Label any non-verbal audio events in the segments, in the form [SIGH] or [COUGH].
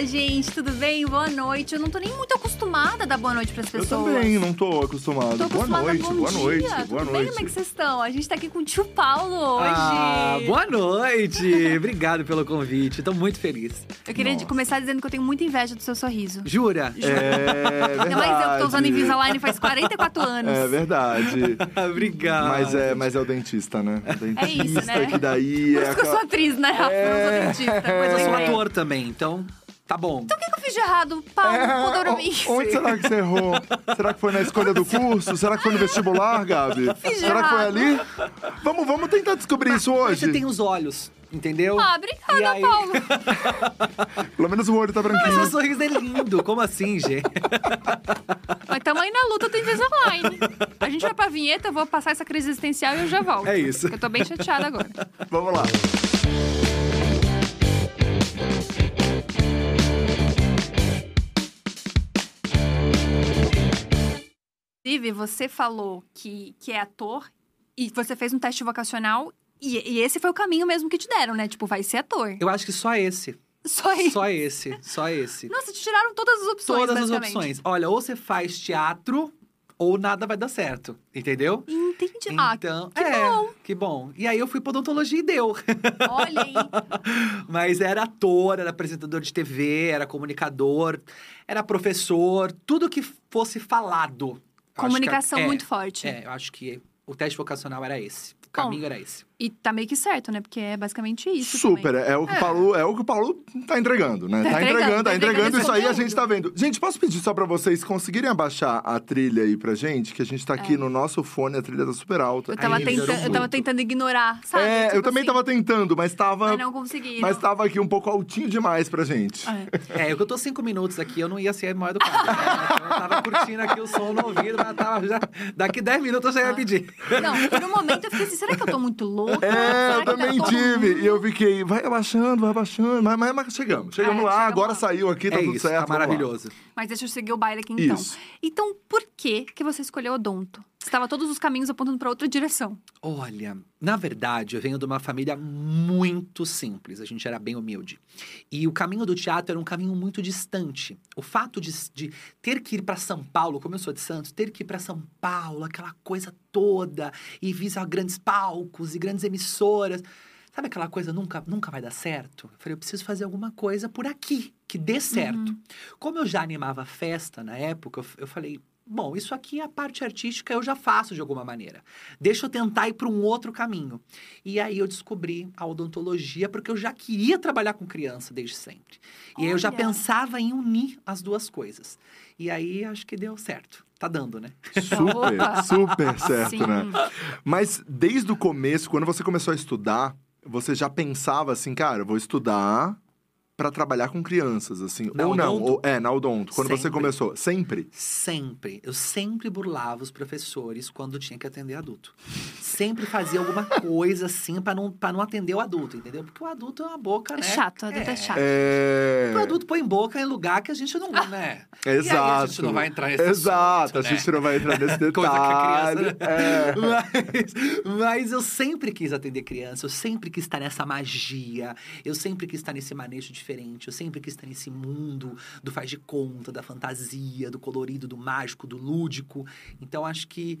Fala, gente, tudo bem? Boa noite. Eu não tô nem muito acostumada a dar boa noite pras Eu pessoas. também não tô acostumado. Tô boa noite, bom boa dia. noite, Tudo boa bem? noite. Como é que vocês estão? A gente tá aqui com o tio Paulo hoje. Ah, boa noite! [LAUGHS] Obrigado pelo convite, tô muito feliz. Eu queria Nossa. começar dizendo que eu tenho muita inveja do seu sorriso. Jura? É verdade. [LAUGHS] Ainda mais eu que tô usando Invisalign faz 44 anos. É verdade. [LAUGHS] Obrigado. Mas é, mas é o dentista, né? O dentista É isso, né? que daí Por é isso que eu sou aquela... atriz, né, Rafa? Eu sou dentista. Mas eu sou ator também, então tá bom. O que eu fiz de errado? Paulo, É, o- onde será que você errou? Será que foi na escolha do curso? Será que foi no vestibular, Gabi? fiz Será que foi ali? Vamos, vamos tentar descobrir isso Mas hoje. Você tem os olhos, entendeu? Ah, E obrigada, aí- Paulo. [LAUGHS] Pelo menos o olho tá Mas branquinho. seu sorriso é lindo, como assim, gente? Mas tamo aí na luta do Invisalign. A gente vai pra vinheta, eu vou passar essa crise existencial e eu já volto. É isso. Eu tô bem chateada agora. Vamos lá. Inclusive, você falou que, que é ator e você fez um teste vocacional e, e esse foi o caminho mesmo que te deram, né? Tipo, vai ser ator. Eu acho que só esse. Só isso. Só esse, só esse. Nossa, te tiraram todas as opções, Todas as opções. Olha, ou você faz teatro, ou nada vai dar certo, entendeu? Entendi. Ah, Então, que é, bom. que bom. E aí eu fui pra odontologia e deu. olha aí. [LAUGHS] Mas era ator, era apresentador de TV, era comunicador, era professor, tudo que fosse falado. Comunicação é- muito forte. É, eu acho que o teste vocacional era esse. O caminho era esse. E tá meio que certo, né? Porque é basicamente isso. Super, também. é o que o Paulo, é o que o Paulo tá entregando, né? Tá Tá entregando, entregando, tá tá entregando Isso aí a gente tá vendo. Gente, posso pedir só pra vocês conseguirem abaixar a trilha aí pra gente? Que a gente tá aqui no nosso fone, a trilha tá super alta. É. Eu tava, Aí, tenta- eu tava tentando ignorar, sabe? É, Tipo eu também assim, tava tentando, mas tava. Mas não consegui. Mas não. tava aqui um pouco altinho demais pra gente. É. É, eu que eu tô cinco minutos aqui, eu não ia ser mal educado. né? Então, eu tava curtindo aqui o som no ouvido, mas tava já. Daqui 10 minutos eu já ia pedir. Não, por um momento eu fiquei assim, será que eu tô muito louca? É, [LAUGHS] eu tá também tive. E eu fiquei, vai abaixando, vai abaixando. Mas, mas, mas chegamos. Chegamos É, lá, chegamos agora lá. saiu aqui, tá é tudo isso, certo. tá vamos lá. maravilhoso. Mas deixa eu seguir o baile aqui então. Isso. Então, por que que você escolheu odonto? Estava todos os caminhos apontando pra outra direção. Olha, na verdade, eu venho de uma família muito simples. A gente era bem humilde. E o caminho do teatro era um caminho muito distante. O fato de, de ter que ir para São Paulo, como eu sou de Santos, ter que ir para São Paulo, aquela coisa toda, e visar grandes palcos e grandes emissoras. Sabe aquela coisa nunca, nunca vai dar certo? Eu falei, eu preciso fazer alguma coisa por aqui, que dê certo. Como eu já animava festa na época, eu, eu falei, bom, isso aqui, a parte artística, eu já faço de alguma maneira. Deixa eu tentar ir para um outro caminho. E aí eu descobri a odontologia, porque eu já queria trabalhar com criança desde sempre. E aí eu já pensava em unir as duas coisas. E aí acho que deu certo. Tá dando, né? Super, super certo, Sim. né? Mas desde o começo, quando você começou a estudar, você já pensava assim, cara, eu vou estudar pra trabalhar com crianças, assim. Na ou não, odonto? ou, é, na odonto. Quando você Sempre. começou, sempre? Sempre. Eu sempre burlava os professores quando tinha que atender adulto. Sempre fazia alguma coisa assim pra não, pra não atender o adulto, entendeu? Porque o adulto é uma boca, É né? chato, adulto é chato. É... O adulto põe boca em lugar que a gente não, né? E aí a Exato. gente não vai entrar nesse Exato, assunto, a gente né? não vai entrar nesse detalhe. Coisa que a criança, né? É. [LAUGHS] Mas, mas eu sempre quis atender criança, eu sempre quis estar nessa magia, eu sempre quis estar nesse manejo diferente, eu sempre quis estar nesse mundo do faz de conta, da fantasia, do colorido, do mágico, do lúdico. Então acho que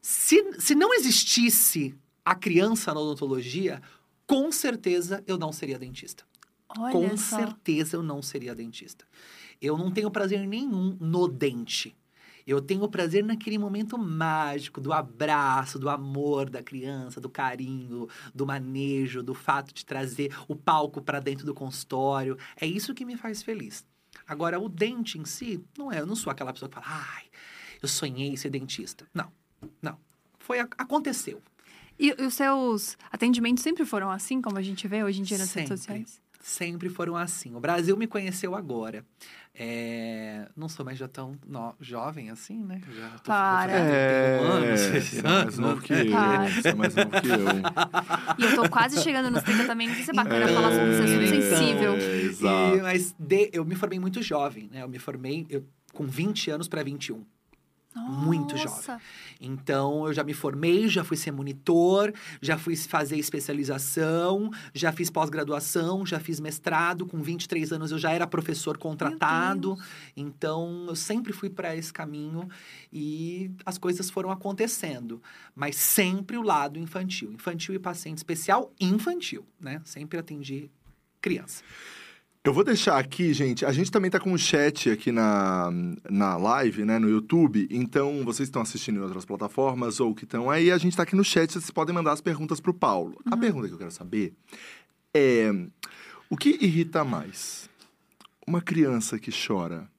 se, se não existisse a criança na odontologia, com certeza eu não seria dentista. Olha Com só. certeza eu não seria dentista. Eu não tenho prazer nenhum no dente. Eu tenho prazer naquele momento mágico do abraço, do amor da criança, do carinho, do manejo, do fato de trazer o palco para dentro do consultório. É isso que me faz feliz. Agora, o dente em si, não é. Eu não sou aquela pessoa que fala, ai, eu sonhei ser dentista. Não, não. Foi, aconteceu. E, os seus atendimentos sempre foram assim, como a gente vê hoje em dia nas redes Sempre. sociais? Sempre foram assim. O Brasil me conheceu agora. É, Não sou mais já tão no- jovem assim, né? Já tô Para. 31 anos. você é mais novo que eu. Você é mais novo que eu. E eu tô quase chegando nos 30 também, vai ser bacana falar sobre esse assunto Então, sensível. É, E- exato. mas de- eu me formei muito jovem, né? Eu me formei eu, com 20 anos para 21. Muito Nossa. jovem. Então, eu já me formei, já fui ser monitor, já fui fazer especialização, já fiz pós-graduação, já fiz mestrado. Com 23 anos, eu já era professor contratado. Então, eu sempre fui para esse caminho e as coisas foram acontecendo. Mas sempre o lado infantil. Infantil e paciente especial infantil, né? Sempre atendi criança. Eu vou deixar aqui, gente. A gente também tá com o chat aqui na, na live, né, no YouTube. Então, vocês estão assistindo em outras plataformas ou que estão aí, a gente tá aqui no chat, vocês podem mandar as perguntas pro Paulo. A pergunta que eu quero saber é: o que irrita mais? Uma criança que chora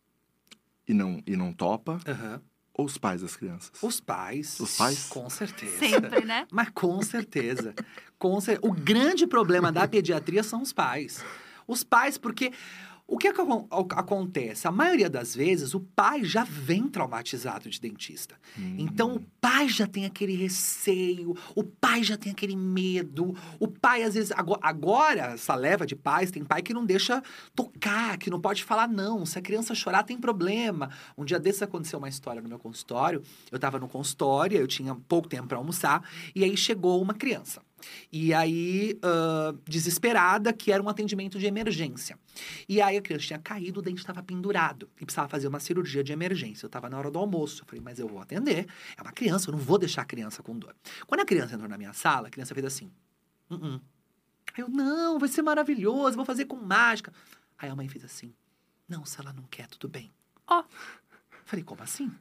e não, e não topa, Aham. ou os pais das crianças? Os pais. Os pais? Com certeza. Sempre, né? Mas com certeza. com cer- O grande problema da pediatria são os pais. Os pais, porque o que, é que acon- acontece? A maioria das vezes, o pai já vem traumatizado de dentista. Então, o pai já tem aquele receio, o pai já tem aquele medo. O pai, às vezes, ago- agora, essa leva de pais, tem pai que não deixa tocar, que não pode falar não. Se a criança chorar, tem problema. Um dia desses aconteceu uma história no meu consultório. Eu tava no consultório, eu tinha pouco tempo para almoçar, e aí chegou uma criança. E aí, ah, desesperada, que era um atendimento de emergência. E aí a criança tinha caído, o dente estava pendurado e precisava fazer uma cirurgia de emergência. Eu estava na hora do almoço. Eu falei, mas eu vou atender. É uma criança, eu não vou deixar a criança com dor. Quando a criança entrou na minha sala, a criança fez assim. "Uh-uh." Aí eu, não, vai ser maravilhoso, vou fazer com mágica. Aí a mãe fez assim. Não, se ela não quer, tudo bem. Ó. Falei, como assim?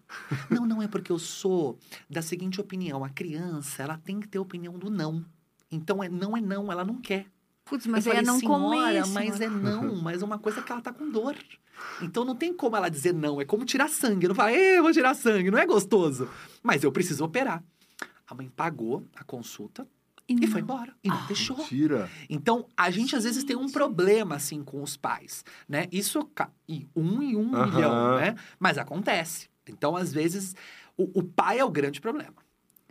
não, não, é porque eu sou da seguinte opinião. A criança, ela tem que ter opinião do não. Então, é não é não, ela não quer. Putz, mas eu aí é falei, não senhora, comer, mas é não, mas é uma coisa que ela tá com dor. Então não tem como ela dizer não, é como tirar sangue. Não fala, "Ê, eu vou tirar sangue, não é gostoso. Mas eu preciso operar. A mãe pagou a consulta e foi embora. E não deixou. Mentira. Então, a gente às vezes tem um problema, assim, com os pais, né? Isso, ca- e um em um Aham. milhão, né? Mas acontece. Então, às vezes, o, o pai é o grande problema.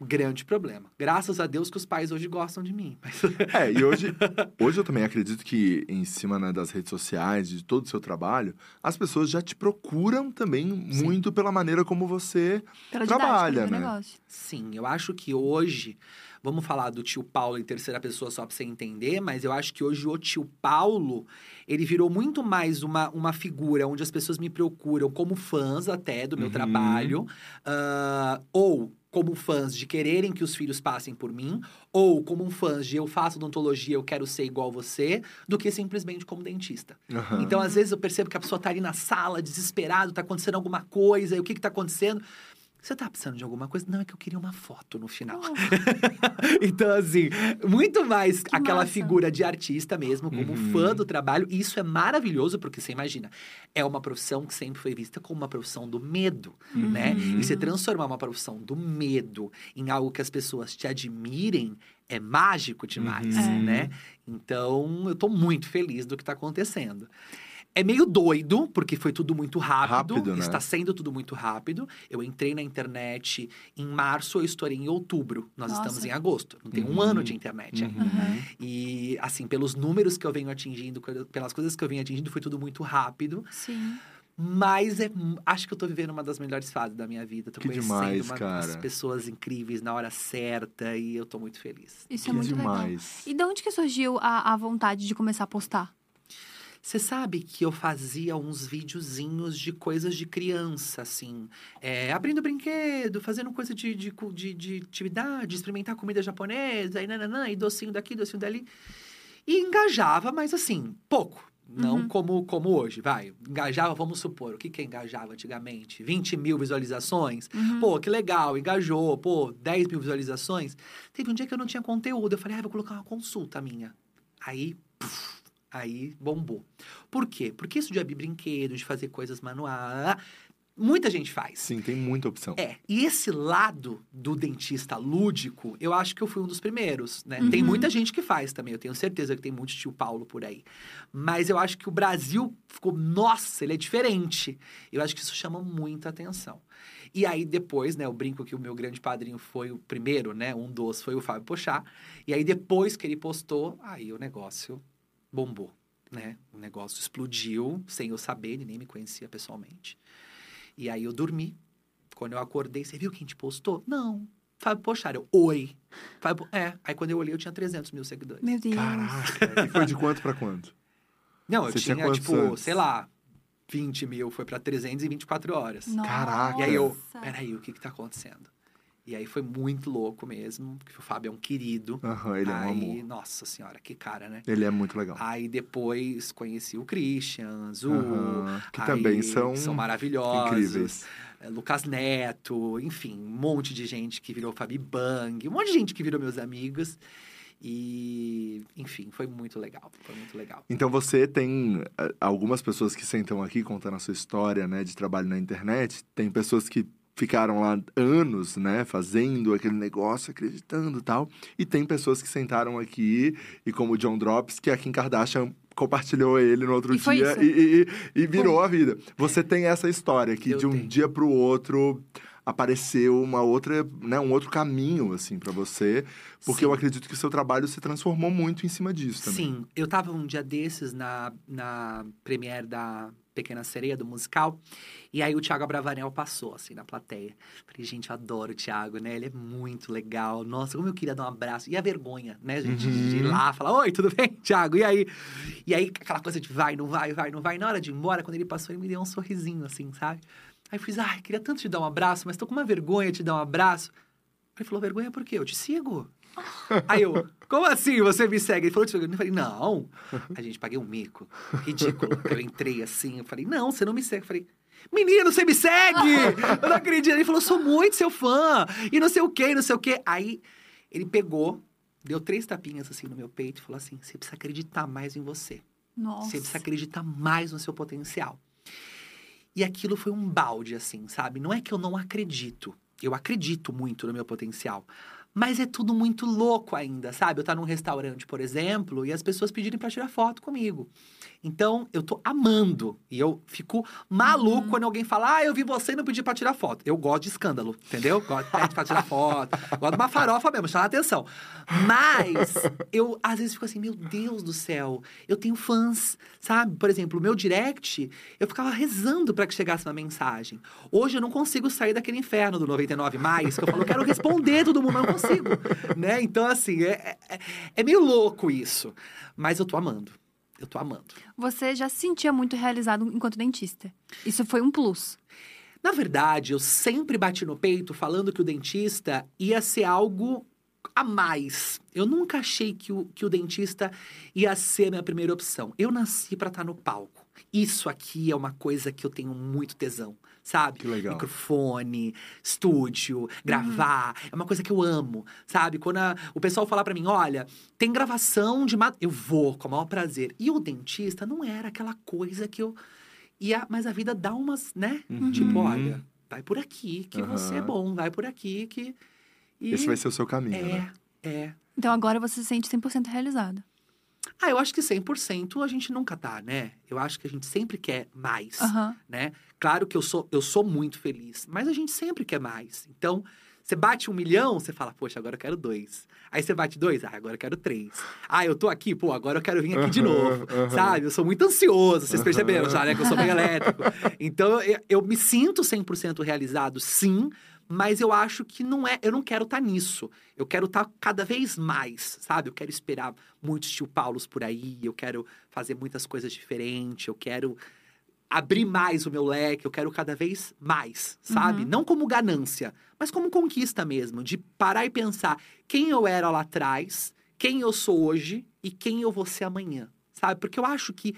Grande problema. Graças a Deus que os pais hoje gostam de mim. Mas- É, e hoje, [LAUGHS] hoje eu também acredito que em cima né, das redes sociais, de todo o seu trabalho, as pessoas já te procuram também muito pela maneira como você. Pela Trabalha, didática né? negócio. Sim, eu acho que hoje. Vamos falar do tio Paulo em terceira pessoa só pra você entender, mas eu acho que hoje o tio Paulo, ele virou muito mais uma, uma figura onde as pessoas me procuram como fãs até do meu Uhum. trabalho, ah, ou como fãs de quererem que os filhos passem por mim, ou como fãs de eu faço odontologia, eu quero ser igual você, do que simplesmente como dentista. Aham. Então, às vezes, eu percebo que a pessoa tá ali na sala, desesperado, tá acontecendo alguma coisa, e o que que tá acontecendo? Você tá precisando de alguma coisa? Não, é que eu queria uma foto no final. [LAUGHS] então, assim, muito mais Que aquela massa. figura de artista mesmo, como Uhum. fã do trabalho. E isso é maravilhoso, porque você imagina, é uma profissão que sempre foi vista como uma profissão do medo, né? Uhum. E você transformar uma profissão do medo em algo que as pessoas te admirem é mágico demais, Uhum. né? Então, eu tô muito feliz do que tá acontecendo. É meio doido, porque foi tudo muito rápido. Rápido, né? Está sendo tudo muito rápido. Eu entrei na internet em março, eu estourei em outubro. Nós Nossa. estamos em agosto. Não tem um Uhum. ano de internet ainda. Uhum. E, assim, pelos números que eu venho atingindo, pelas coisas que eu venho atingindo, foi tudo muito rápido. Sim. Mas é, acho que eu tô vivendo uma das melhores fases da minha vida. Tô Que conhecendo demais, uma, cara. umas pessoas incríveis na hora certa e eu tô muito feliz. Isso Que é muito legal. demais. E de onde que surgiu a, a vontade de começar a postar? Você sabe que eu fazia uns videozinhos de coisas de criança, assim. é, abrindo brinquedo, fazendo coisa de, de, de, de atividade, experimentar comida japonesa, e nananã, e docinho daqui, docinho dali. E engajava, mas assim, pouco. Não Uhum. como, como hoje, vai. Engajava, vamos supor, o que que engajava antigamente? 20 mil visualizações? Uhum. Pô, que legal, engajou, pô, 10 mil visualizações. Teve um dia que eu não tinha conteúdo, eu falei, ah, vou colocar uma consulta minha. Aí, puf, aí bombou. Por quê? Porque isso de abrir brinquedo, de fazer coisas manuais, muita gente faz. Sim, tem muita opção. É, e esse lado do dentista lúdico, eu acho que eu fui um dos primeiros, né? Tem Uhum. muita gente que faz também, eu tenho certeza que tem muito tio Paulo por aí. Mas eu acho que o Brasil ficou, nossa, ele é diferente. Eu acho que isso chama muita atenção. E aí depois, né, eu brinco que o meu grande padrinho foi o primeiro, né, um dos foi o Fábio Pochá. E aí depois que ele postou, aí o negócio bombou, né? O negócio explodiu sem eu saber, ele nem me conhecia pessoalmente. E aí eu dormi Quando eu acordei, você viu que a gente postou? Não. Fábio Pochar, eu, oi. Fábio, é. Aí quando eu olhei, eu tinha 300 mil seguidores. Meu Deus. Caraca. E foi de quanto pra quanto? Não, eu Você tinha tinha, tipo, antes? sei lá, 20 mil, foi pra 324 horas. Nossa. Caraca. E aí eu, peraí, o que que tá acontecendo? E aí foi muito louco mesmo, porque o Fábio é um querido. Aham, ele é um aí, amor. nossa senhora, que cara, né? Ele é muito legal. Aí depois conheci o Christian, Zu, Aham, que aí também são são maravilhosos. incríveis. é, Lucas Neto, enfim, um monte de gente que virou Fabi Bang, um monte de gente que virou meus amigos. E, enfim, foi muito legal, foi muito legal. Então você tem eh, algumas pessoas que sentam aqui contando a sua história, né, de trabalho na internet. Tem pessoas que ficaram lá anos, né, fazendo aquele negócio, acreditando e tal. E tem pessoas que sentaram aqui e como o John Drops, que a Kim Kardashian compartilhou ele no outro E dia e, e- e virou a vida. Você tem essa história que de um tenho. dia pro outro apareceu uma outra, né, um outro caminho assim para você, porque Sim. eu acredito que o seu trabalho se transformou muito em cima disso também. Sim, eu tava um dia desses na, na premiere da Pequena Sereia, do musical, e aí o Thiago Abravanel passou, assim, na plateia. Falei, gente, eu adoro o Thiago, né? Ele é muito legal. Nossa, como eu queria dar um abraço. E a vergonha, né, gente, de de ir Uhum. lá, falar, oi, tudo bem, Thiago? E aí? E aí, aquela coisa de vai, não vai, vai, não vai. Na hora de ir embora, quando ele passou, ele me deu um sorrisinho, assim, sabe? Aí eu fiz, ai, queria tanto te dar um abraço, mas tô com uma vergonha de te dar um abraço. Ele falou, vergonha por quê? Eu te sigo. Aí eu, como assim você me segue? Ele falou, te. Eu falei, não. A gente paguei um mico. Ridículo. Eu entrei assim, eu falei, não, você não me segue. Eu falei, menino, você me segue! Eu não acredito. Ele falou, sou muito seu fã. E não sei o quê, e não sei o quê. Aí ele pegou, deu três tapinhas assim no meu peito e falou assim, você precisa acreditar mais em você. Nossa. Você precisa acreditar mais no seu potencial. E aquilo foi um balde, assim, sabe? Não é que eu não acredito. Eu acredito muito no meu potencial. Mas é tudo muito louco ainda, sabe? Eu estar num restaurante, por exemplo, e as pessoas pedirem para tirar foto comigo. Então, eu tô amando. E eu fico maluco Uhum. quando alguém fala, ah, eu vi você e não pedi pra tirar foto. Eu gosto de escândalo, entendeu? Gosto pede pra tirar foto. Gosto de uma farofa mesmo, chamar atenção. Mas, eu às vezes fico assim, meu Deus do céu, eu tenho fãs, sabe? Por exemplo, o meu direct, eu ficava rezando pra que chegasse uma mensagem. Hoje eu não consigo sair daquele inferno do 99 mais, que eu falo, eu quero responder todo mundo, mas não consigo. né? Então, assim, é, é, é meio louco isso. Mas eu tô amando. Eu tô amando. Você já se sentia muito realizado enquanto dentista. Isso foi um plus. Na verdade, eu sempre bati no peito falando que o dentista ia ser algo a mais. Eu nunca achei que o, que o dentista ia ser a minha primeira opção. Eu nasci pra estar no palco. Isso aqui é uma coisa que eu tenho muito tesão, sabe? Que legal. Microfone, estúdio, gravar. É uma coisa que eu amo, sabe? Quando a- o pessoal falar pra mim, olha, tem gravação de... ma-" Eu vou, com o maior prazer. E o dentista não era aquela coisa que eu... Ia, mas a vida dá umas, né? Uhum. Tipo, olha, vai por aqui que você é bom, vai por aqui que... E Esse vai ser o seu caminho, né? é, é. Então agora você se sente 100% realizado. Ah, eu acho que 100% a gente nunca tá, né? Eu acho que a gente sempre quer mais, Aham. né? Claro que eu sou, eu sou muito feliz, mas a gente sempre quer mais. Então, você bate um milhão, você fala, poxa, agora eu quero dois. Aí você bate dois, ah, agora eu quero três. Ah, eu tô aqui, pô, agora eu quero vir aqui de Aham, novo, aham. sabe? Eu sou muito ansioso, vocês perceberam já, né? Que eu sou bem elétrico. Então, eu, eu me sinto 100% realizado, sim, mas eu acho que não é, eu não quero estar nisso. Eu quero estar cada vez mais, sabe? Eu quero esperar muitos tio Paulos por aí, eu quero fazer muitas coisas diferentes, eu quero abrir mais o meu leque, eu quero cada vez mais, sabe? Uhum. Não como ganância, mas como conquista mesmo, de parar e pensar quem eu era lá atrás, quem eu sou hoje e quem eu vou ser amanhã, sabe? Porque eu acho que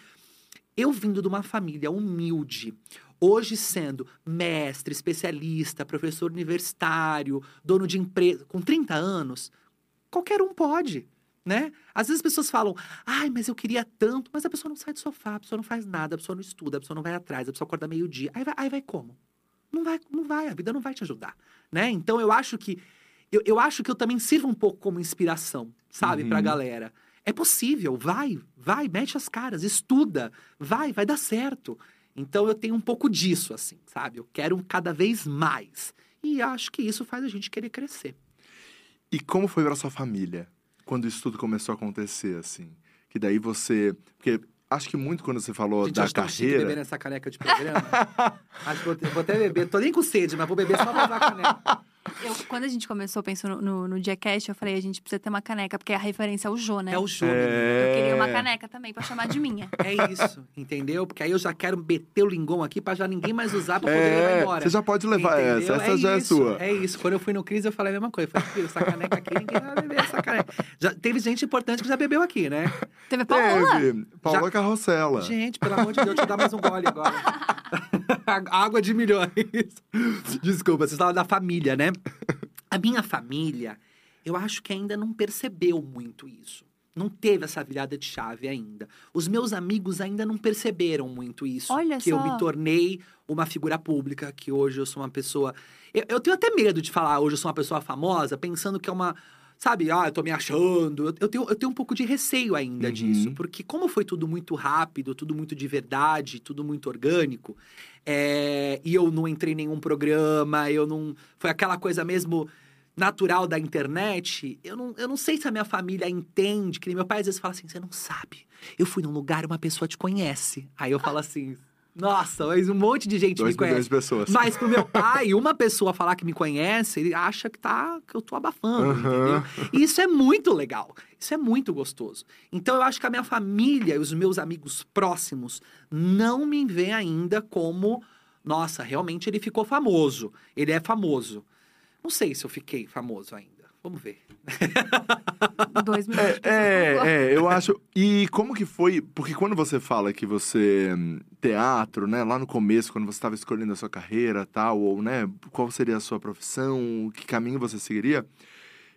eu vindo de uma família humilde, hoje sendo mestre, especialista, professor universitário, dono de empresa, com 30 anos, qualquer um pode, né? Às vezes as pessoas falam, ai, mas eu queria tanto, mas a pessoa não sai do sofá, a pessoa não faz nada, a pessoa não estuda, a pessoa não vai atrás, a pessoa acorda meio-dia. Aí vai, aí vai como? Não vai, não vai, a vida não vai te ajudar, né? Então eu acho que eu, eu acho que eu também sirvo um pouco como inspiração, sabe, pra Uhum. galera. É possível, vai, vai, mete as caras, estuda, vai, vai dar certo. Então eu tenho um pouco disso, assim, sabe? Eu quero cada vez mais. E acho que isso faz a gente querer crescer. E como foi pra sua família? Quando isso tudo começou a acontecer, assim? Que daí você... Porque acho que muito quando você falou Gente, da eu chique carreira. beber nessa caneca de programa. Acho que vou, até beber. Tô nem com sede, mas vou beber só pra usar a caneca. [LAUGHS] Eu, quando a gente começou, pensou no, no, no Diacast, eu falei, a gente precisa ter uma caneca, porque a referência é o Jô, né? É o Júnior. É. Eu queria uma caneca também, pra chamar de minha. É isso, entendeu? Porque aí eu já quero meter o lingon aqui pra já ninguém mais usar pra poder levar É, embora. você já pode levar Entendeu? essa, essa já é isso, sua. É isso. Quando eu fui no Cris, eu falei a mesma coisa. Eu falei, filho, essa caneca aqui, ninguém vai beber essa caneca. Já, teve gente importante que já bebeu aqui, né? Teve Paola? Teve. Paula Já- Carrossela. Gente, pelo amor de Deus, deixa eu dar mais um gole agora. [LAUGHS] [LAUGHS] Água de milhões. Desculpa, vocês falaram da família, né? [COUGHS] A minha família, eu acho que ainda não percebeu muito isso. Não teve essa virada de chave ainda. Os meus amigos ainda não perceberam muito isso. Olha que eu só. me tornei uma figura pública, que hoje eu sou uma pessoa. Eu, eu tenho até medo de falar hoje eu sou uma pessoa famosa, pensando que é uma. Sabe, ah, eu tô me achando. Eu, tenho, eu tenho um pouco de receio ainda Uhum. disso, porque como foi tudo muito rápido, tudo muito de verdade, tudo muito orgânico, é, e eu não entrei em nenhum programa, eu não. Foi aquela coisa mesmo natural da internet. Eu não, eu não sei se a minha família entende, que nem meu pai às vezes fala assim: você não sabe. Eu fui num lugar uma pessoa te conhece. Aí eu falo assim. Nossa, mas um monte de gente Dois me conhece. de pessoas. Mas pro meu [LAUGHS] pai, uma pessoa falar que me conhece, ele acha que tá que eu tô abafando, Aham. entendeu? E isso é muito legal. Isso é muito gostoso. Então eu acho que a minha família e os meus amigos próximos não me veem ainda como, nossa, realmente ele ficou famoso. Ele é famoso. Não sei se eu fiquei famoso ainda. Vamos ver. Dois minutos. de É, pessoa. é, eu acho. E como que foi? Porque quando você fala que você. hum, Teatro, né? Lá no começo, quando você estava escolhendo a sua carreira tal, ou, né? Qual seria a sua profissão, que caminho você seguiria.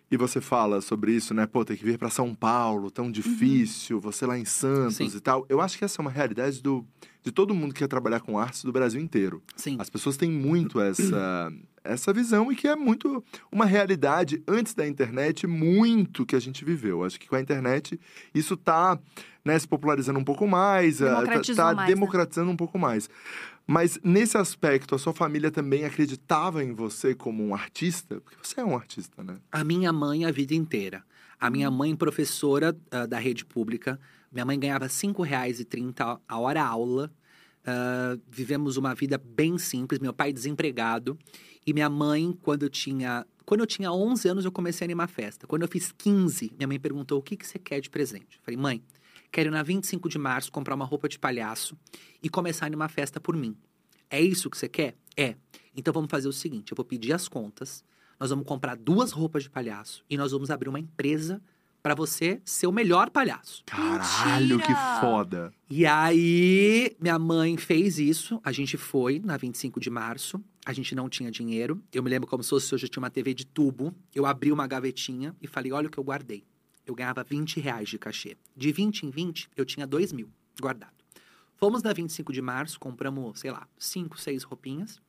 E você fala sobre isso, né? Pô, tem que vir para São Paulo, tão difícil, você lá em Santos Sim. e tal. Eu acho que essa é uma realidade do, de todo mundo que quer trabalhar com artes do Brasil inteiro. Sim. As pessoas têm muito essa, essa visão e que é muito uma realidade antes da internet, muito que a gente viveu. Acho que com a internet isso tá né, se popularizando um pouco mais, ah, tá- Democratizou tá, né? democratizando um pouco mais. Mas nesse aspecto, a sua família também acreditava em você como um artista? Porque você é um artista, né? A minha mãe a vida inteira. A minha Hum. mãe, professora ah, da rede pública, minha mãe ganhava R$ 5,30 a hora aula. Ah, vivemos uma vida bem simples. Meu pai desempregado. E minha mãe, quando eu tinha... Quando eu tinha 11 anos, eu comecei a animar festa. Quando eu fiz 15, minha mãe perguntou, o que, que você quer de presente? Eu falei, mãe, quero ir na 25 de março comprar uma roupa de palhaço e começar a animar festa por mim. É isso que você quer? É. Então vamos fazer o seguinte: eu vou pedir as contas, nós vamos comprar duas roupas de palhaço e nós vamos abrir uma empresa para você ser o melhor palhaço. Caralho, que Mentira! foda! E aí, minha mãe fez isso. A gente foi na 25 de março. A gente não tinha dinheiro. Eu me lembro como se fosse hoje eu tinha uma TV de tubo. Eu abri uma gavetinha e falei: olha o que eu guardei. Eu ganhava 20 reais de cachê. De 20 em 20, eu tinha 2 mil guardado. Fomos na 25 de março, compramos, sei lá, 5, 6 roupinhas.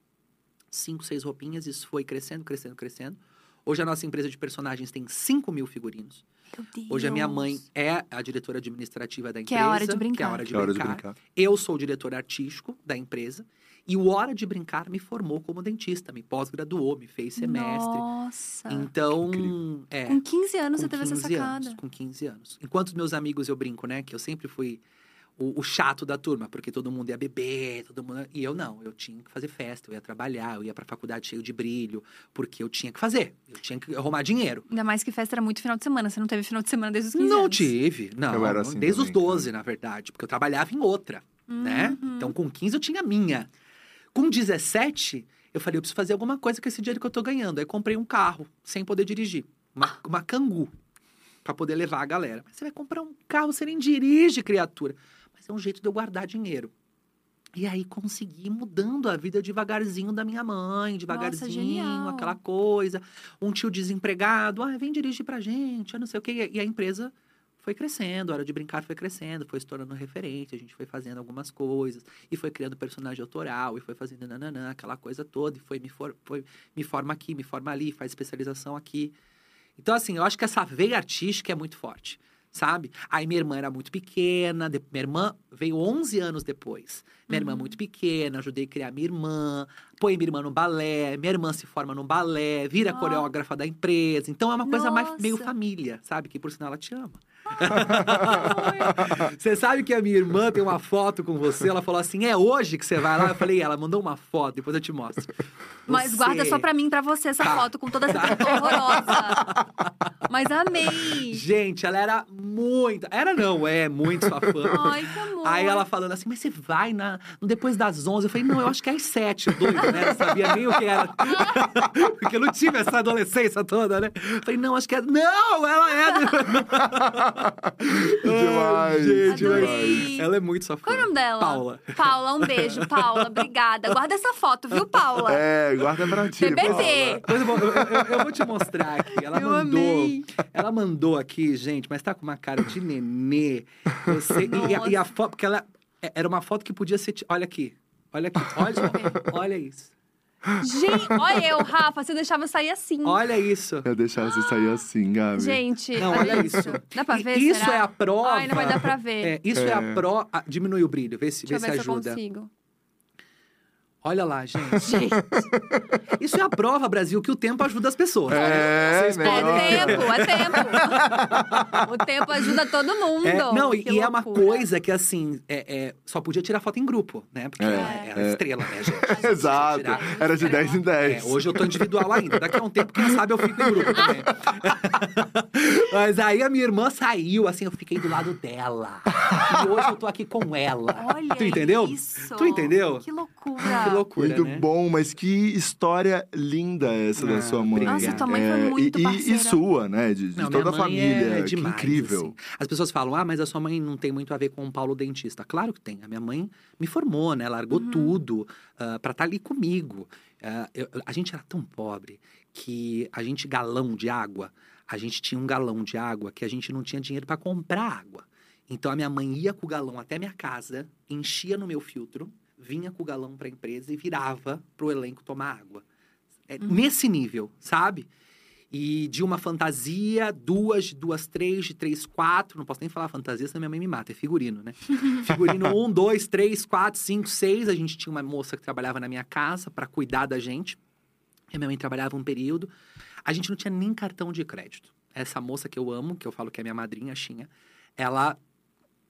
5, 6 roupinhas. Isso foi crescendo, crescendo, crescendo. Hoje a nossa empresa de personagens tem 5 mil figurinos. Meu Deus. Hoje a minha mãe é a diretora administrativa da Que empresa. é a hora de Que é a brincar. hora de Que hora de brincar. brincar. Eu sou o diretor artístico da empresa. E o Hora de Brincar me formou como dentista, me pós-graduou, me fez semestre. Nossa. Então, é. Com 15 anos com você teve essa 15 sacada. Anos, com 15 anos. Enquanto os meus amigos eu brinco, né? Que eu sempre fui o, o chato da turma, porque todo mundo ia beber, todo mundo. E eu não, eu tinha que fazer festa, eu ia trabalhar, eu ia pra faculdade cheio de brilho, porque eu tinha que fazer, eu tinha que arrumar dinheiro. Ainda mais que festa era muito final de semana. Você não teve final de semana desde os 15 Não anos. tive, não. Eu era assim desde os também, 12, na verdade, porque eu trabalhava em outra, né? Uhum. Então, com 15 eu tinha a minha. Com 17, eu falei, eu preciso fazer alguma coisa com esse dinheiro que eu tô ganhando. Aí comprei um carro, sem poder dirigir. Uma, uma cangu, pra poder levar a galera. Mas você vai comprar um carro, você nem dirige, criatura. Mas é um jeito de eu guardar dinheiro. E aí consegui mudando a vida devagarzinho da minha mãe, devagarzinho, genial. aquela coisa. Um tio desempregado, ah, vem dirigir pra gente, ah, não sei o quê. E a empresa foi crescendo, a hora de brincar foi crescendo, foi se tornando referente, a gente foi fazendo algumas coisas, e foi criando personagem autoral, e foi fazendo nananã, aquela coisa toda, e foi me, for, foi me forma aqui, me forma ali, faz especialização aqui. Então, assim, eu acho que essa veia artística é muito forte, sabe? Aí minha irmã era muito pequena, de- minha irmã veio 11 anos depois. Minha irmã Uhum. muito pequena, ajudei a criar minha irmã, põe minha irmã no balé, minha irmã se forma no balé, vira Ó. coreógrafa da empresa. Então é uma coisa mais meio Nossa. família, sabe? Que por sinal ela te ama. [LAUGHS] Você sabe que a minha irmã tem uma foto com você? Ela falou assim: é hoje que você vai lá? Eu falei, ela mandou uma foto, depois eu te mostro. Mas Você- guarda só pra mim, pra você, essa Tá. foto com toda essa pinta horrorosa. Mas amei. Gente, ela era muito. Era não, é muito sua fã. Ai, que amor. Aí ela falando assim, mas você vai na, depois das 11? Eu falei, não, eu acho que é às 7, doido, né? Não sabia nem o que era. [LAUGHS] Porque eu não tive essa adolescência toda, né? Eu falei, não, acho que é... Não, ela é... [LAUGHS] [LAUGHS] Demais, Ai, gente, Adorei. ela é muito sua fã. Qual é o nome dela? Paula. Paula, um beijo. Paula, [LAUGHS] obrigada. Guarda essa foto, viu, Paula? É, guarda pra ti. TBT. Paula. Depois eu vou, eu- eu- vou te mostrar aqui. Ela Eu mandou. amei. Ela mandou aqui, gente, mas tá com uma cara de nenê. Você, e, a- e a foto, porque ela é- era uma foto que podia ser. Olha aqui. Olha aqui. Olha, [LAUGHS] olha isso. Gente, olha eu, Rafa, você deixava eu sair assim. Olha isso. Eu deixar você sair assim, Gabi. Gente, Não, olha isso. Dá pra ver? Isso será? é a prova. Ai, não vai dar pra ver. É, isso é, É. a prova. Diminui o brilho, vê se, Deixa eu vê ver se se eu ajuda. consigo. Olha lá, gente. [LAUGHS] Gente, Isso é a prova, Brasil, que o tempo ajuda as pessoas. É, podem- é tempo, é tempo. [LAUGHS] O tempo ajuda todo mundo. É, não, e, Que e é uma loucura. coisa que, assim, é, é, só podia tirar foto em grupo, né? Porque É, é, era é. estrela, né, gente? [LAUGHS] Exato. Tirar- Era de 10 em 10. É, hoje eu tô individual ainda. Daqui a um tempo, quem sabe, eu fico em grupo também. Mas aí a minha irmã saiu, assim, eu fiquei do lado dela. E hoje eu tô aqui com ela. Olha tu entendeu? isso. Tu entendeu? Que loucura. Que loucura, Muito né? bom, mas que história linda essa da Ah, sua mãe. Nossa, tua mãe foi É, muito e, e- e sua, né? De, de Não, toda a mãe família. é que demais, incrível. assim. As pessoas falam, ah, mas a sua mãe não tem muito a ver com o Paulo Dentista. Claro que tem. A minha mãe me formou, né? Largou Uhum. tudo ah, pra estar ali comigo. Ah, eu- a gente era tão pobre que a gente, galão de água, a gente tinha um galão de água que a gente não tinha dinheiro para comprar água. Então a minha mãe ia com o galão até minha casa, enchia no meu filtro, vinha com o galão pra empresa e virava pro elenco tomar água. É Uhum. Nesse nível, sabe? E de uma fantasia, duas, de duas, três, de três, quatro. Não posso nem falar fantasia, senão minha mãe me mata. É figurino, né? [LAUGHS] figurino um, dois, três, quatro, cinco, seis. A gente tinha uma moça que trabalhava na minha casa para cuidar da gente. E a minha mãe trabalhava um período. A gente não tinha nem cartão de crédito. Essa moça que eu amo, que eu falo que é minha madrinha, Xinha, ela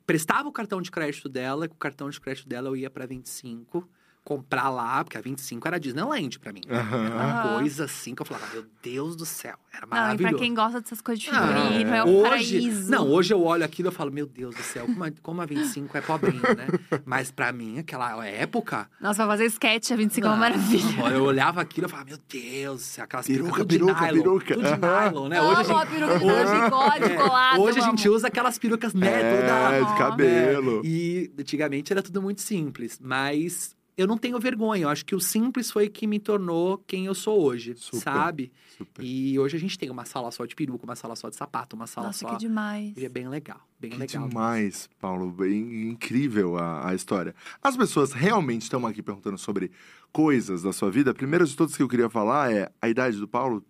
prestava o cartão de crédito dela, com o cartão de crédito dela eu ia para 25 comprar lá, porque a 25 era Disneyland pra mim. Era uma coisa assim que eu falava, meu Deus do céu, era Não, e maravilhoso. pra quem gosta dessas coisas de Ah, figurino, é um hoje, paraíso. Não, hoje eu olho aquilo e falo, meu Deus do céu, como a, como a 25 é pobrinho, né? Mas pra mim, aquela época. Nossa, pra fazer sketch a 25 é uma não, maravilha. Eu olhava aquilo e falava, meu Deus, do céu, aquelas Peruca, perucas tudo de peruca, nylon. peruca. Tudo de nylon, né? Amo Hoje a a gente, peruca de hoje, bigode é, colado. hoje a gente amo. usa aquelas perucas, né? É, toda de cabelo. É, e antigamente era tudo muito simples, mas eu não tenho vergonha. Eu acho que o simples foi que me tornou quem eu sou hoje, Super. sabe? Super. E hoje a gente tem uma sala só de peruca, uma sala só de sapato, uma sala Nossa, só. que demais. E é bem legal, bem Que legal. demais, Paulo. Bem incrível a, a história. As pessoas realmente estão aqui perguntando sobre coisas da sua vida. A primeira de todas que eu queria falar é a idade do Paulo.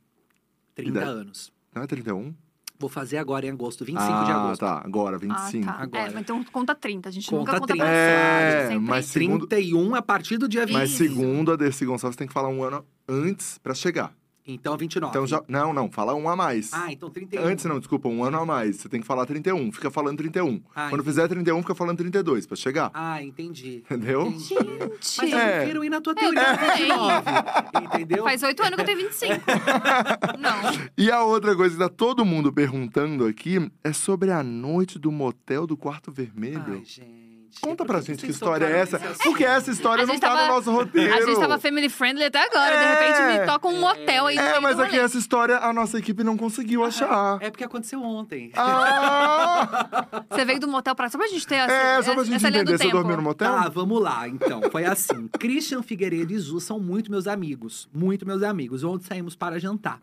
30 idade. anos. Não é 31? Vou fazer agora em agosto, 25 ah, de agosto. tá. Agora, 25. Ah, tá. agora. É, mas então conta 30. A gente Conta nunca conta 30. pra É, sempre- mas segundo- 31 a partir do dia 20. Mas segundo a Dercy Gonçalves, tem que falar um ano antes pra chegar. Então 29. Então já. Não, não, fala um a mais. Ah, então 31. Antes não, desculpa, um ano a mais. Você tem que falar 31. Fica falando 31. Ah, Quando fizer 31, fica falando 32 pra chegar. Ah, entendi. Entendeu? Entendi. Gente, Mas eu É. prefiro ir na tua teoria também. 29. Entendeu? faz oito anos que eu tenho 25. [LAUGHS] Não. E a outra coisa que tá todo mundo perguntando aqui é sobre a noite do motel do quarto vermelho. Ai, gente. Conta por pra gente que história é essa. Porque essa história A não gente tá tava- no nosso roteiro. A gente tava family friendly até agora. De É. repente me toca um motel aí É, mas aqui rolê. essa história a nossa equipe não conseguiu achar. É porque aconteceu ontem. Ah! [LAUGHS] Você veio do motel pra... Só pra gente ter essa, É, só pra gente entender. Você dormiu no motel? Tá, vamos lá, então. Foi assim. [LAUGHS] Christian Figueiredo e Zu são muito meus amigos. Muito meus amigos. Ontem saímos para jantar.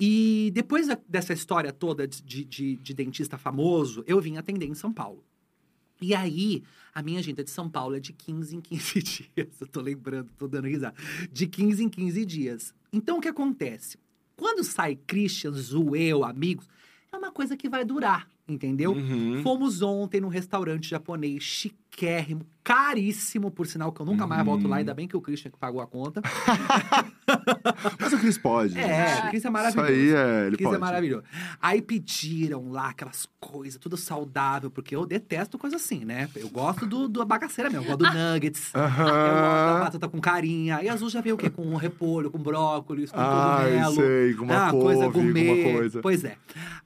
E depois dessa história toda de, de- de- de dentista famoso, eu vim atender em São Paulo. E aí, a minha agenda de São Paulo é de 15 em 15 [LAUGHS] dias. Eu tô lembrando, tô dando risada. De 15 em 15 dias. Então, o que acontece? Quando sai Christian, Zu, eu, amigos, é uma coisa que vai durar, entendeu? Uhum. Fomos ontem num restaurante japonês chiquérrimo, caríssimo, por sinal que eu nunca mais volto lá, Uhum. ainda bem que o Christian que pagou a conta. [LAUGHS] Mas o Cris pode. É, gente. o Cris é Isso maravilhoso. aí é, ele Cris pode. é maravilhoso. Aí pediram lá aquelas coisas, tudo saudável, porque eu detesto coisa assim, né? Eu gosto do, do bagaceira mesmo, eu gosto do nuggets. Eu gosto da batata com carinha. E azul já veio o quê? Com repolho, com brócolis, com Ai, cogumelo. sei, com uma ah, couve, coisa com gourmet. uma coisa. Pois é.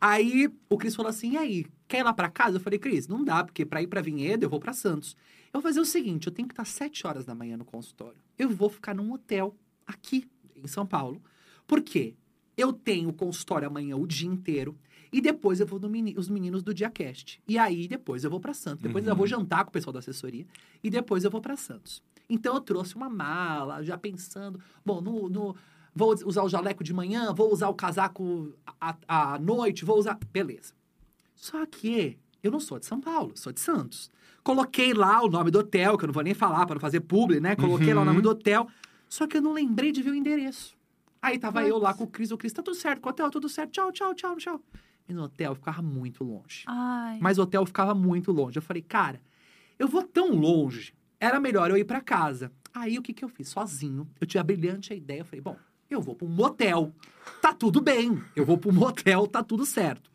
Aí o Cris falou assim: e aí, quer ir lá pra casa? Eu falei, Cris, não dá, porque pra ir pra Vinhedo eu vou pra Santos. Eu vou fazer o seguinte: eu tenho que estar sete horas da manhã no consultório. Eu vou ficar num hotel aqui em São Paulo. Por quê? Eu tenho consultório amanhã o dia inteiro. E depois eu vou no meni- os meninos do Diacast. E aí, depois eu vou pra Santos. Depois eu Uhum. vou jantar com o pessoal da assessoria. E depois eu vou pra Santos. Então eu trouxe uma mala, já pensando. Bom, no, no- vou usar o jaleco de manhã, vou usar o casaco à, à noite, vou usar. Beleza. Só que eu não sou de São Paulo, sou de Santos. Coloquei lá o nome do hotel, que eu não vou nem falar para não fazer publi, né? Coloquei lá o Uhum. nome do hotel. Só que eu não lembrei de ver o endereço. Aí tava Putz. eu lá com o Cris, o Cris, tá tudo certo, com o hotel, tudo certo, tchau, tchau, tchau, tchau. E no hotel ficava muito longe. Ai. Mas o hotel ficava muito longe. Eu falei, cara, eu vou tão longe, era melhor eu ir pra casa. Aí o que que eu fiz? Sozinho, eu tinha a brilhante ideia. Eu falei, bom, eu vou pra um motel, tá tudo bem. Eu vou pra um motel, tá tudo certo.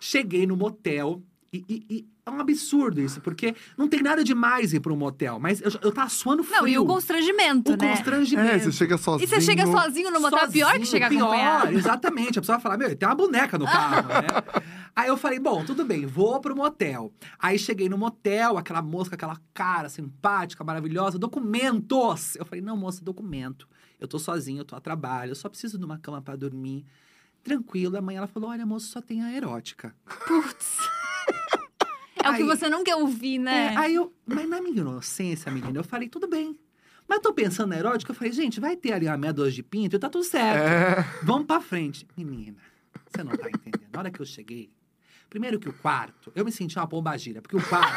Cheguei no motel e, e- e é um absurdo isso, porque não tem nada demais ir pra um motel, mas eu, eu tava suando frio. Não, e o constrangimento, O né? constrangimento. É, você chega sozinho. E você chega sozinho no motel, é pior que Sozinho, chegar pior, acompanhado. Exatamente. A pessoa vai falar, meu, tem uma boneca no carro, né? [LAUGHS] Aí eu falei, bom, tudo bem, vou pro motel. Aí cheguei no motel, aquela moça aquela cara simpática, maravilhosa, documentos. Eu falei, não, moça, documento. Eu tô sozinha, eu tô a trabalho, eu só preciso de uma cama pra dormir. Tranquilo. A mãe, ela falou, olha, moça, só tem a erótica. Putz. É o que Aí- você não quer ouvir, né? É, aí eu, mas na minha inocência, menina, eu falei, tudo bem. Mas eu tô pensando na erótica, eu falei, gente, vai ter ali uma meia de pinto e tá tudo certo. É. Vamos pra frente. Menina, você não tá entendendo. Na hora que eu cheguei, primeiro que o quarto, eu me senti uma pombagira, porque o quarto